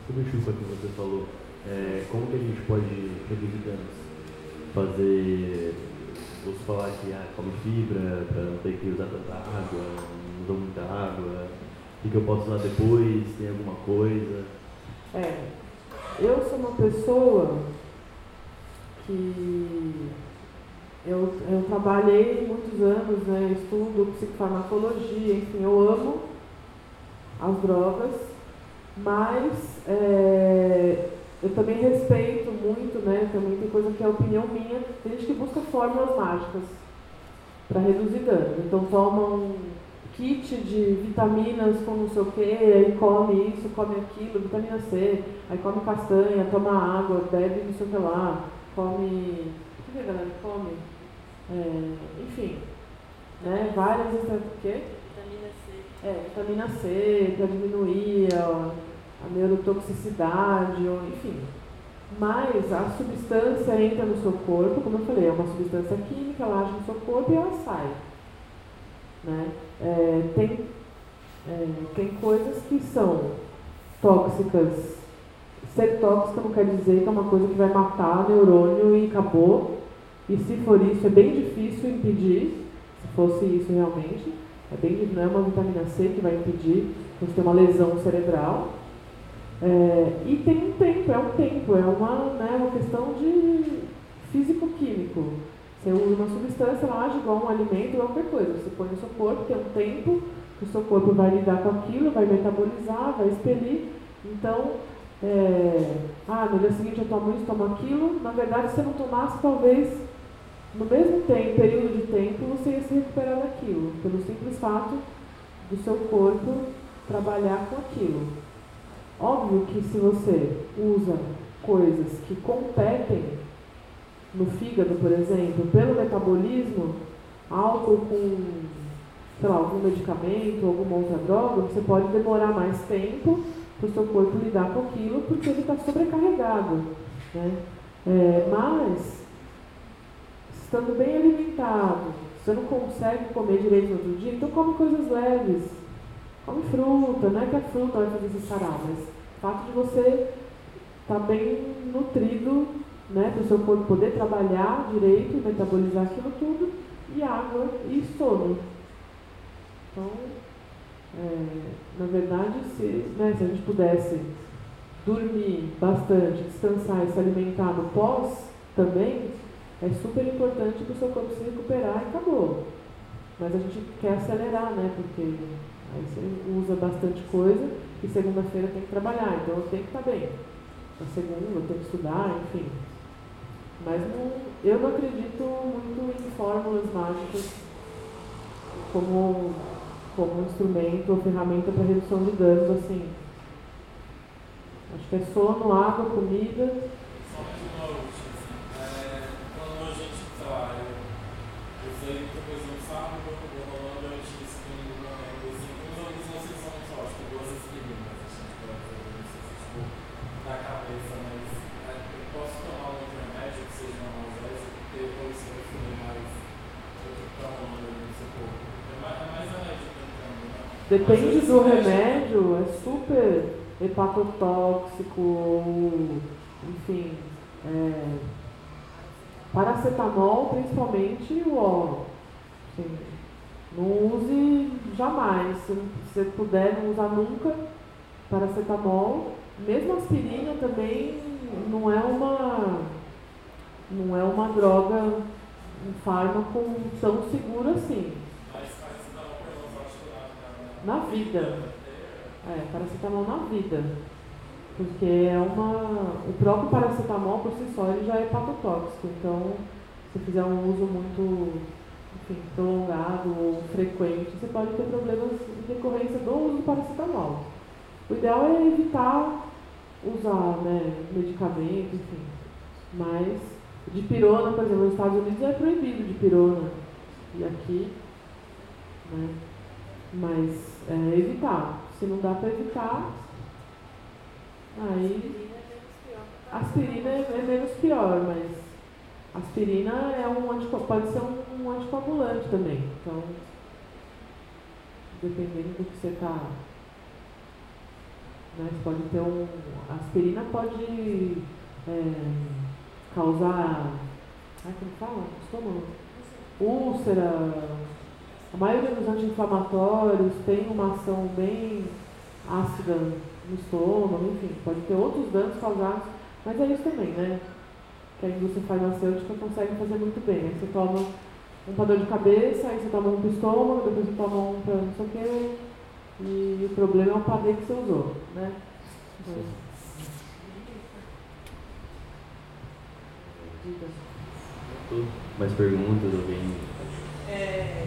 sobre chupa que você falou, é, como que a gente pode reduzir danos? Fazer, vou falar que ah, come fibra para não ter que usar tanta água, não usa muita água, o que, que eu posso usar depois, tem alguma coisa? É, eu sou uma pessoa que eu, eu trabalhei muitos anos, né, estudo psicofarmacologia, enfim, eu amo as drogas, mas é, eu também respeito muito, né, também tem coisa que é opinião minha, tem gente que busca fórmulas mágicas para reduzir dano. Então tomam kit de vitaminas com não sei o que, aí come isso, come aquilo, vitamina C, aí come castanha, toma água, bebe não sei o que lá, come. O que a galera come? É, enfim, né? Várias estratégias. Vitamina C. É, vitamina C, para diminuir a, a neurotoxicidade, ou, enfim. Mas a substância entra no seu corpo, como eu falei, é uma substância química, ela age no seu corpo e ela sai. Né? É, tem, é, tem coisas que são tóxicas. Ser tóxica não quer dizer que é uma coisa que vai matar o neurônio e acabou. E se for isso, é bem difícil impedir, se fosse isso realmente. É bem, não é uma vitamina C que vai impedir você ter uma lesão cerebral. É, e tem um tempo, é um tempo, é uma, né, uma questão de físico-químico. Você usa uma substância, ela age igual um alimento, igual qualquer coisa. Você põe no seu corpo, tem um tempo que o seu corpo vai lidar com aquilo, vai metabolizar, vai expelir. Então, é, ah, no dia seguinte eu tomo isso, tomo aquilo. Na verdade, se você não tomasse, talvez no mesmo tempo, período de tempo, você ia se recuperar daquilo, pelo simples fato do seu corpo trabalhar com aquilo. Óbvio que se você usa coisas que competem no fígado, por exemplo, pelo metabolismo, álcool com, sei lá, algum medicamento, alguma outra droga, você pode demorar mais tempo para o seu corpo lidar com aquilo, porque ele está sobrecarregado. Né? É, mas, estando bem alimentado, você não consegue comer direito no outro dia, então come coisas leves. Come fruta, não é que a fruta vai fazer você sarar, mas o fato de você estar tá bem nutrido, né, para o seu corpo poder trabalhar direito, metabolizar aquilo tudo, e água e sono. Então, é, na verdade, se, né, se a gente pudesse dormir bastante, descansar e se alimentar no pós também, é super importante para o seu corpo se recuperar e acabou. Mas a gente quer acelerar, né? Porque aí você usa bastante coisa e segunda-feira tem que trabalhar, então eu tenho que estar bem. Na segunda eu tenho que estudar, enfim. Mas não, eu não acredito muito em fórmulas mágicas como, como instrumento ou ferramenta para redução de danos, assim. Acho que é sono, água, comida Depende do remédio, é super hepatotóxico, enfim. É, paracetamol, principalmente o óleo. Assim, não use jamais. Se você puder não usar nunca paracetamol. Mesmo aspirina também não é uma não é uma droga, um fármaco tão seguro assim. Na vida. É, paracetamol na vida. Porque é uma. O próprio paracetamol por si só ele já é hepatotóxico. Então, se fizer um uso muito enfim, prolongado ou frequente, você pode ter problemas em decorrência do uso do paracetamol. O ideal é evitar usar né, medicamento, enfim. Mas de pirona, por exemplo, nos Estados Unidos é proibido de pirona. E aqui, né? Mas é, evitar. Se não dá para evitar, aí aspirina é, é menos pior, mas aspirina é um pode ser um, anticoagulante também. Então, dependendo do que você está. Né, você pode ter um. Aspirina pode é, causar. Ai, como fala? Estômago. Úlcera a maioria dos anti-inflamatórios tem uma ação bem ácida no estômago, enfim, pode ter outros danos causados, mas é isso também, né? Que a indústria farmacêutica consegue fazer muito bem. Aí você toma um para dor de cabeça, aí você toma um para o estômago, depois você toma um para não sei o quê, e o problema é o padê que você usou, né? Mais perguntas, alguém? É,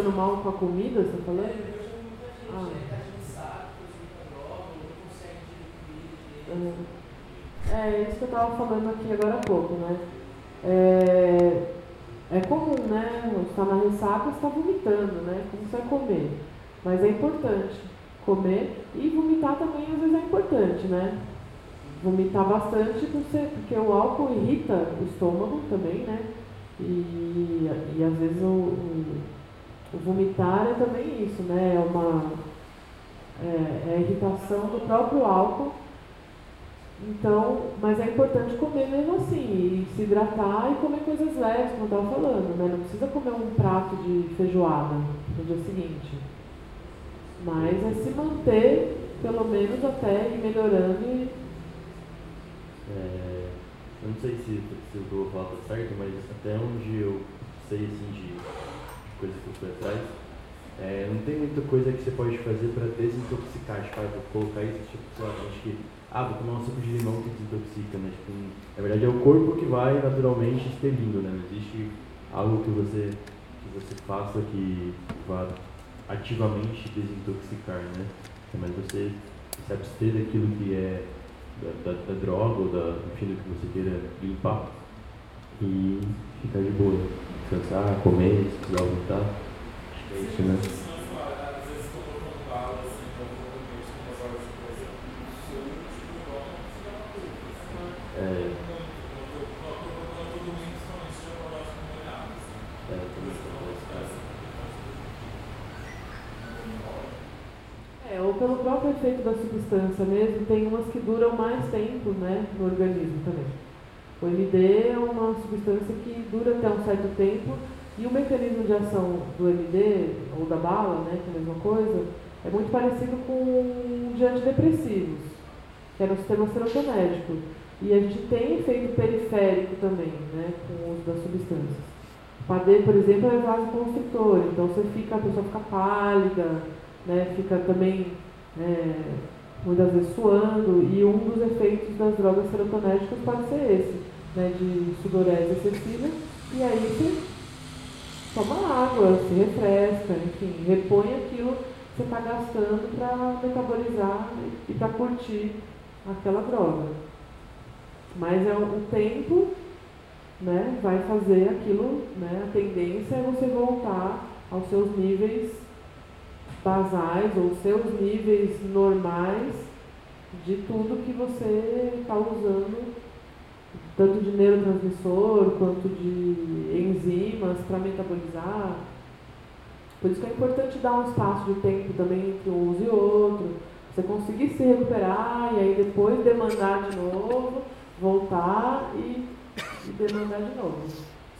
Passando mal com a comida, você falando? Eu vejo muita gente Ah. É isso que eu estava falando aqui agora há pouco, né? É, é comum, né? Você está na ressaca, você está vomitando, né? Como você vai comer? Mas é importante comer e vomitar também às vezes é importante, né? Vomitar bastante porque, porque o álcool irrita o estômago também, né? E, e às vezes o, o, o vomitar é também isso, né? É uma é, é a irritação do próprio álcool então, mas é importante comer mesmo assim, e se hidratar e comer coisas leves, como eu estava falando, né? Não precisa comer um prato de feijoada no dia seguinte. Mas é se manter, pelo menos até ir melhorando e. É, eu não sei se, se eu vou falar tá certo, mas até onde eu sei assim, de coisas que fui atrás, é, não tem muita coisa que você pode fazer para desintoxicar. Tipo, ah, vou colocar isso, tipo, sei lá, acho que, ah, vou tomar um suco de limão que desintoxica, né? Tipo, na verdade é o corpo que vai naturalmente expelindo, né? Não existe algo que você, que você faça que vá ativamente desintoxicar, né? É mais você se abster daquilo que é da, da, da droga ou da, enfim, do que você queira limpar e ficar de boa. Descansar, comer, se precisar voltar. Acho que é isso, né? É, é. É, ou pelo próprio efeito da substância mesmo, tem umas que duram mais tempo né, no organismo também. O MD é uma substância que dura até um certo tempo e o mecanismo de ação do MD, ou da bala, né, que é a mesma coisa, é muito parecido com de antidepressivos, que é no sistema serotonético. E a gente tem efeito periférico também, né, com o uso das substâncias. O PAD, por exemplo, é vasoconstritor, então você fica, a pessoa fica pálida, né, fica também é, muitas vezes suando, e um dos efeitos das drogas serotonérgicas pode ser esse, né, de sudorese excessiva, e aí você toma água, se refresca, enfim, repõe aquilo que você está gastando para metabolizar e para curtir aquela droga. Mas é o tempo né, vai fazer aquilo, né, a tendência é você voltar aos seus níveis basais ou seus níveis normais de tudo que você está usando, tanto de neurotransmissor quanto de enzimas para metabolizar. Por isso que é importante dar um espaço de tempo também entre um uso e outro, você conseguir se recuperar e aí depois demandar de novo, voltar e, e demandar de novo.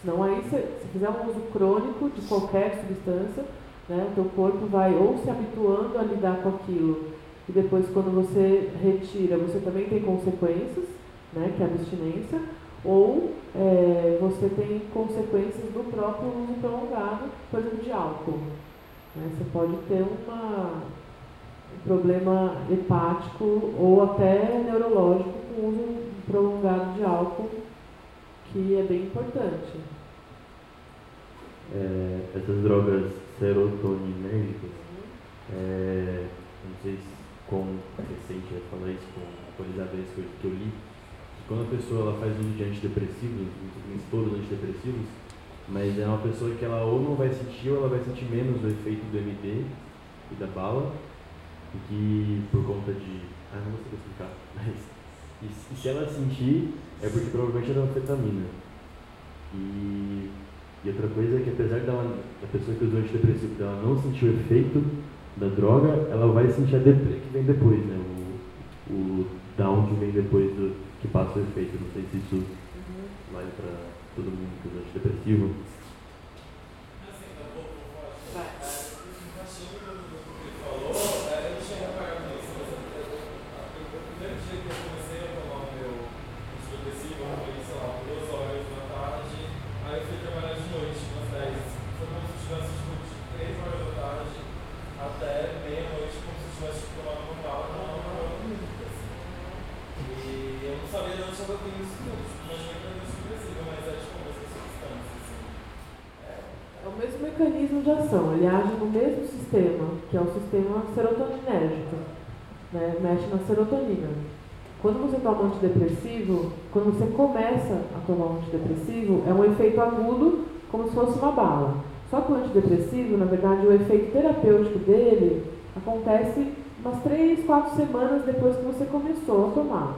Senão aí, se, se fizer um uso crônico de qualquer substância, né, o teu corpo vai ou se habituando a lidar com aquilo, e depois quando você retira, você também tem consequências, né, que é a abstinência, ou é, você tem consequências do próprio uso prolongado, por exemplo, de álcool. Né? Você pode ter uma, um problema hepático ou até neurológico com o uso prolongado de álcool, que é bem importante. É, essas drogas serotoninérgicas, é, não sei se com recente eu falei isso com atualizada isso que eu, li, quando a pessoa ela faz uso de antidepressivos, todos os antidepressivos, mas é uma pessoa que ela ou não vai sentir ou ela vai sentir menos o efeito do MD e da bala, e que por conta de. Ah, não vou explicar, mas. E, se ela sentir, é porque provavelmente era anfetamina. E, e outra coisa é que apesar dela, da pessoa que usou antidepressivo dela não sentir o efeito da droga, ela vai sentir a deprê que vem depois, né? O, o que vem depois do que passa o efeito. Não sei se isso vale para todo mundo que usa antidepressivo. Assim, tá bom, vou falar. Encaixando no que ele falou, é, eu não tinha reparado nisso, mas eu- eu- o primeiro dia que eu comecei a tomar o meu antidepressivo, eu falei, sei lá, duas horas da tarde, aí eu fui trabalhar de noite, umas 10. Foi como se eu tivesse, tipo, de 3 horas da tarde até meia-noite, como se eu tivesse tipo, tomado uma bala, tomando uma bala única, assim. E eu não sabia de onde eu tenho isso tudo, tipo, imaginei que era antidepressivo, mas é tipo uma substância, assim. É, É o mesmo ele age no mesmo sistema, que é o sistema serotoninérgico, né? mexe na serotonina. Quando você toma um antidepressivo, quando você começa a tomar um antidepressivo, é um efeito agudo, como se fosse uma bala. Só que o antidepressivo, na verdade, o efeito terapêutico dele acontece umas 3, 4 semanas depois que você começou a tomar.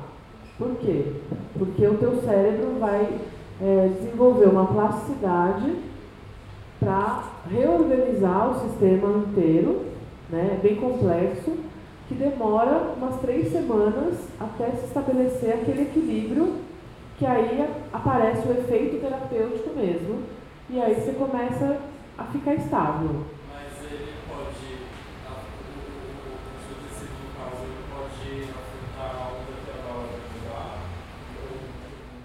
Por quê? Porque o teu cérebro vai é, desenvolver uma plasticidade para reorganizar o sistema inteiro, né, bem complexo, que demora umas três semanas até se estabelecer aquele equilíbrio, que aí aparece o efeito terapêutico mesmo, e aí você começa a ficar estável. Mas ele pode, o, tecido, no caso, ele pode afetar algo daquela hora de lá?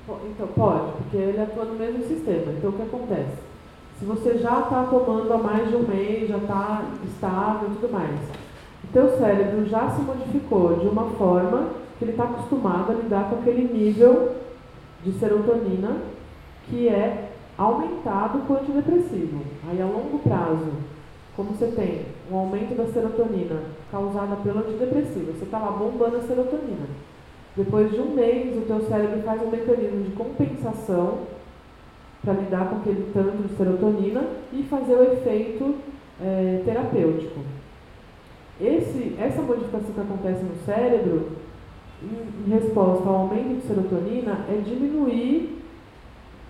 Po- Então, pode, porque ele atua no mesmo sistema. Então, o que acontece? Se você já está tomando há mais de um mês, já está estável e tudo mais, o teu cérebro já se modificou de uma forma que ele está acostumado a lidar com aquele nível de serotonina que é aumentado com o antidepressivo. Aí, a longo prazo, como você tem um aumento da serotonina causada pelo antidepressivo, você está lá bombando a serotonina. Depois de um mês, o teu cérebro faz um mecanismo de compensação para lidar com aquele tanto de serotonina e fazer o efeito eh, terapêutico. Esse, essa modificação que acontece no cérebro, em, em resposta ao aumento de serotonina, é diminuir,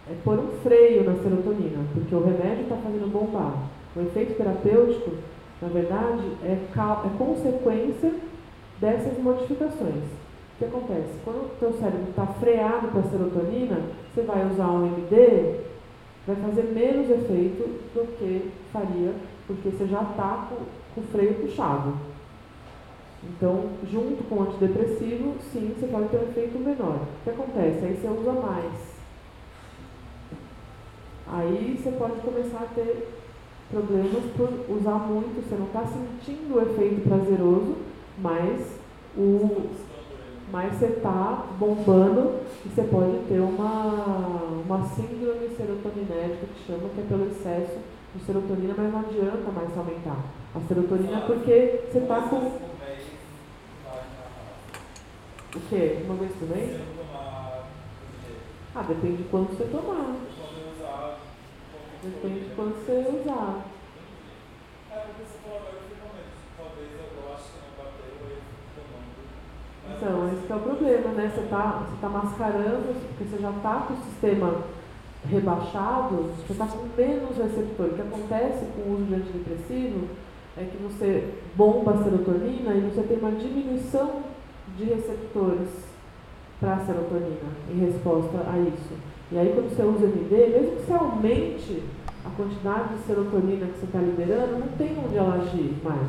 é pôr um freio na serotonina, porque o remédio está fazendo bombar. O efeito terapêutico, na verdade, é, é consequência dessas modificações. O que acontece? Quando o teu cérebro está freado para a serotonina, você vai usar um MD, vai fazer menos efeito do que faria, porque você já está com, com o freio puxado. Então, junto com o antidepressivo, sim, você pode ter um efeito menor. O que acontece? Aí você usa mais. Aí você pode começar a ter problemas por usar muito, você não está sentindo o efeito prazeroso, mas o, mas você está bombando e você pode ter uma, uma síndrome serotoninérgica que chama, que é pelo excesso de serotonina, mas não adianta mais aumentar a serotonina porque você está com o quê? Uma vez por mês? Ah, depende de quanto você tomar. Depende de quanto você usar. É, porque você falou agora, eu fico com medo. Talvez eu, eu acho que não bateu, aí eu fico tomando. Mas Então, esse é o problema, né? Você está você tá mascarando, porque você já está com o sistema rebaixado, você está com menos receptor. O que acontece com o uso de antidepressivo é que você bomba a serotonina e você tem uma diminuição de receptores para a serotonina em resposta a isso. E aí quando você usa MD, mesmo que você aumente a quantidade de serotonina que você está liberando, não tem onde ela agir mais.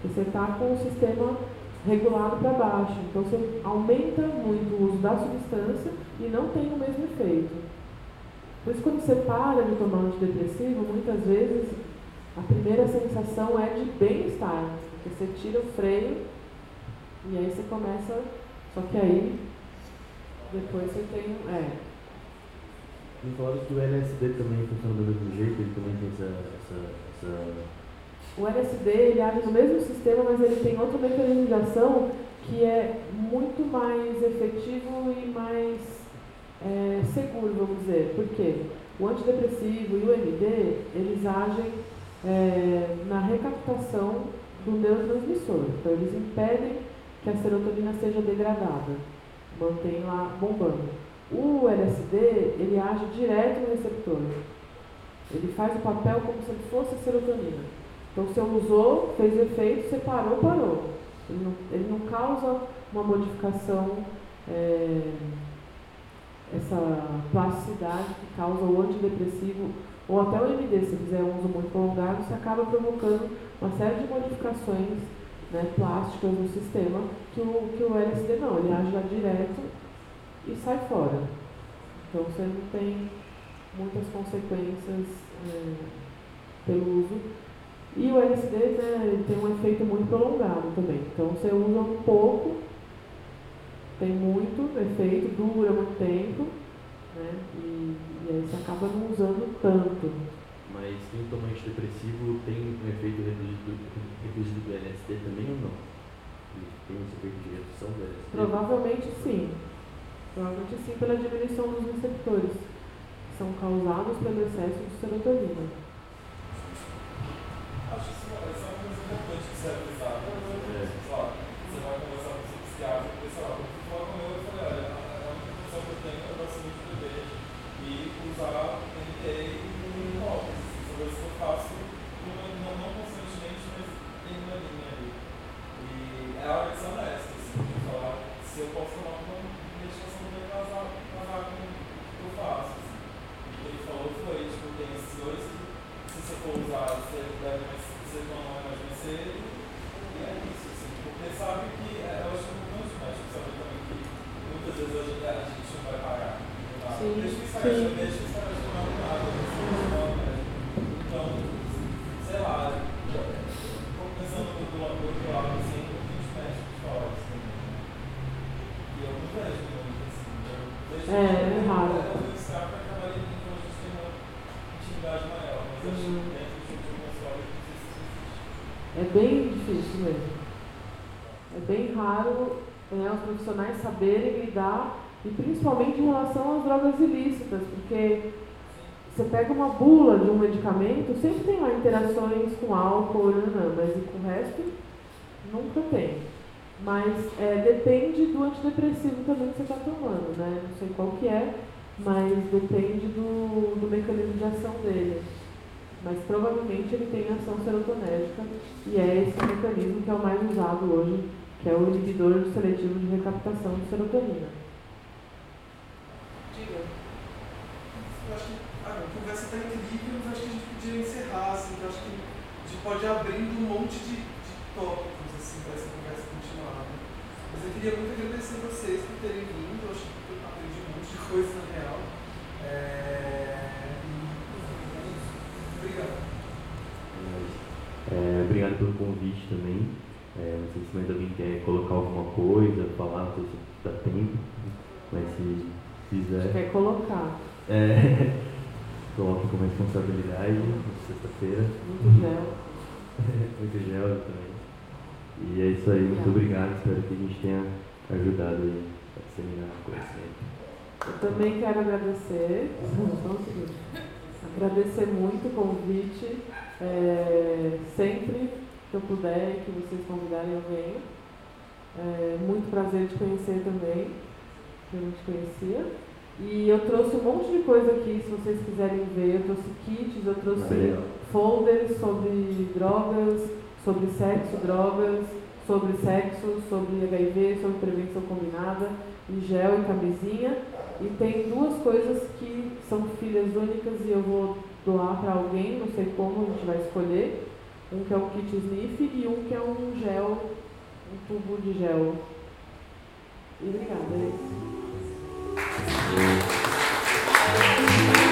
Porque você está com o sistema regulado para baixo. Então você aumenta muito o uso da substância e não tem o mesmo efeito. Por isso quando você para de tomar antidepressivo, muitas vezes a primeira sensação é de bem-estar. Porque você tira o freio e aí você começa. Só que aí depois você tem. É, Me falaram que o LSD também funciona do mesmo jeito, ele também tem essa. essa, essa... O LSD ele age no mesmo sistema, mas ele tem outro mecanismo de ação que é muito mais efetivo e mais é, seguro, vamos dizer. Por quê? O antidepressivo e o MD, eles agem é, na recaptação do neurotransmissor. Então, eles impedem que a serotonina seja degradada, mantém lá bombando. O LSD, ele age direto no receptor. Ele faz o papel como se ele fosse a serotonina. Então, você usou, fez efeito, você parou, parou. Ele não, ele não causa uma modificação, é, essa plasticidade que causa o antidepressivo ou até o MD, se fizer um uso muito prolongado, você acaba provocando uma série de modificações né, plásticas no sistema que o, que o LSD não, ele age lá direto e sai fora. Então você não tem muitas consequências é, pelo uso. E o LSD né, tem um efeito muito prolongado também. Então você usa um pouco, tem muito efeito, dura muito tempo, né? E, e aí você acaba não usando tanto. Mas mas quem toma antidepressivo tem um efeito reduzido, reduzido do LSD também ou não? Tem esse efeito de redução do LSD? Provavelmente sim. Provavelmente sim pela diminuição dos receptores, que são causados pelo excesso de serotonina. Acho que isso é uma coisa importante que serve usar. Você vai conversar com o psiquiatra, porque, sei lá, quando eu falo com eu, falei, olha, a única opção que eu tenho é dar saúde de bebê e usar NT e óculos. São coisas que eu faço não, não, não constantemente, mas tem uma linha ali. E é a hora de ser honesta, assim, de falar se eu posso tomar uma medicação que vai casar, casar com o que eu faço. Assim. O que ele falou foi, tipo, tem esses dois que se você for usar, você deve você toma mais mais cedo, e é isso, assim, porque sabe que, é, eu acho que é importante o médico saber também que muitas vezes a gente, a gente não vai parar. Tá? Sim, Deixa que isso sim. deixa que isso vai chamar É, é raro. É bem difícil mesmo. É bem raro né, os profissionais saberem lidar, e principalmente em relação às drogas ilícitas, porque você pega uma bula de um medicamento, sempre tem lá interações com álcool, né, não, mas com o resto nunca tem. Mas é, depende do antidepressivo também que você está tomando, né? Não sei qual que é, mas depende do, do mecanismo de ação dele. Mas provavelmente ele tem ação serotonética e é esse mecanismo que é o mais usado hoje, que é o inibidor seletivo de recaptação de serotonina. Diga. Eu acho que a conversa está incrível, mas acho que a gente podia encerrar, assim, eu acho que a gente pode ir abrindo um monte de, de tópicos assim, para essa conversa continuar. né? Mas eu queria muito agradecer vocês por terem vindo, eu acho que eu aprendi um monte de coisa na real. É... Obrigado. É, obrigado pelo convite também. É, não sei se mais alguém quer colocar alguma coisa, falar, não sei se dá tempo, mas se quiser. Quer colocar É, com responsabilidade sexta-feira. muito gel. Muito gel também. E é isso aí, muito obrigado. Espero que a gente tenha ajudado aí a disseminar o conhecimento. Eu também quero agradecer, agradecer muito o convite. É, sempre que eu puder e que vocês convidarem, eu venho. É, muito prazer te conhecer também, que eu não te conhecia. E eu trouxe um monte de coisa aqui, se vocês quiserem ver. Eu trouxe kits, eu trouxe Legal. folders sobre drogas, sobre sexo, drogas, sobre sexo, sobre HIV, sobre prevenção combinada, e gel e camisinha. E tem duas coisas que são filhas únicas e eu vou doar para alguém, não sei como, a gente vai escolher. Um que é o kit sniff e um que é um gel, um tubo de gel. E obrigada, é isso. Thank you.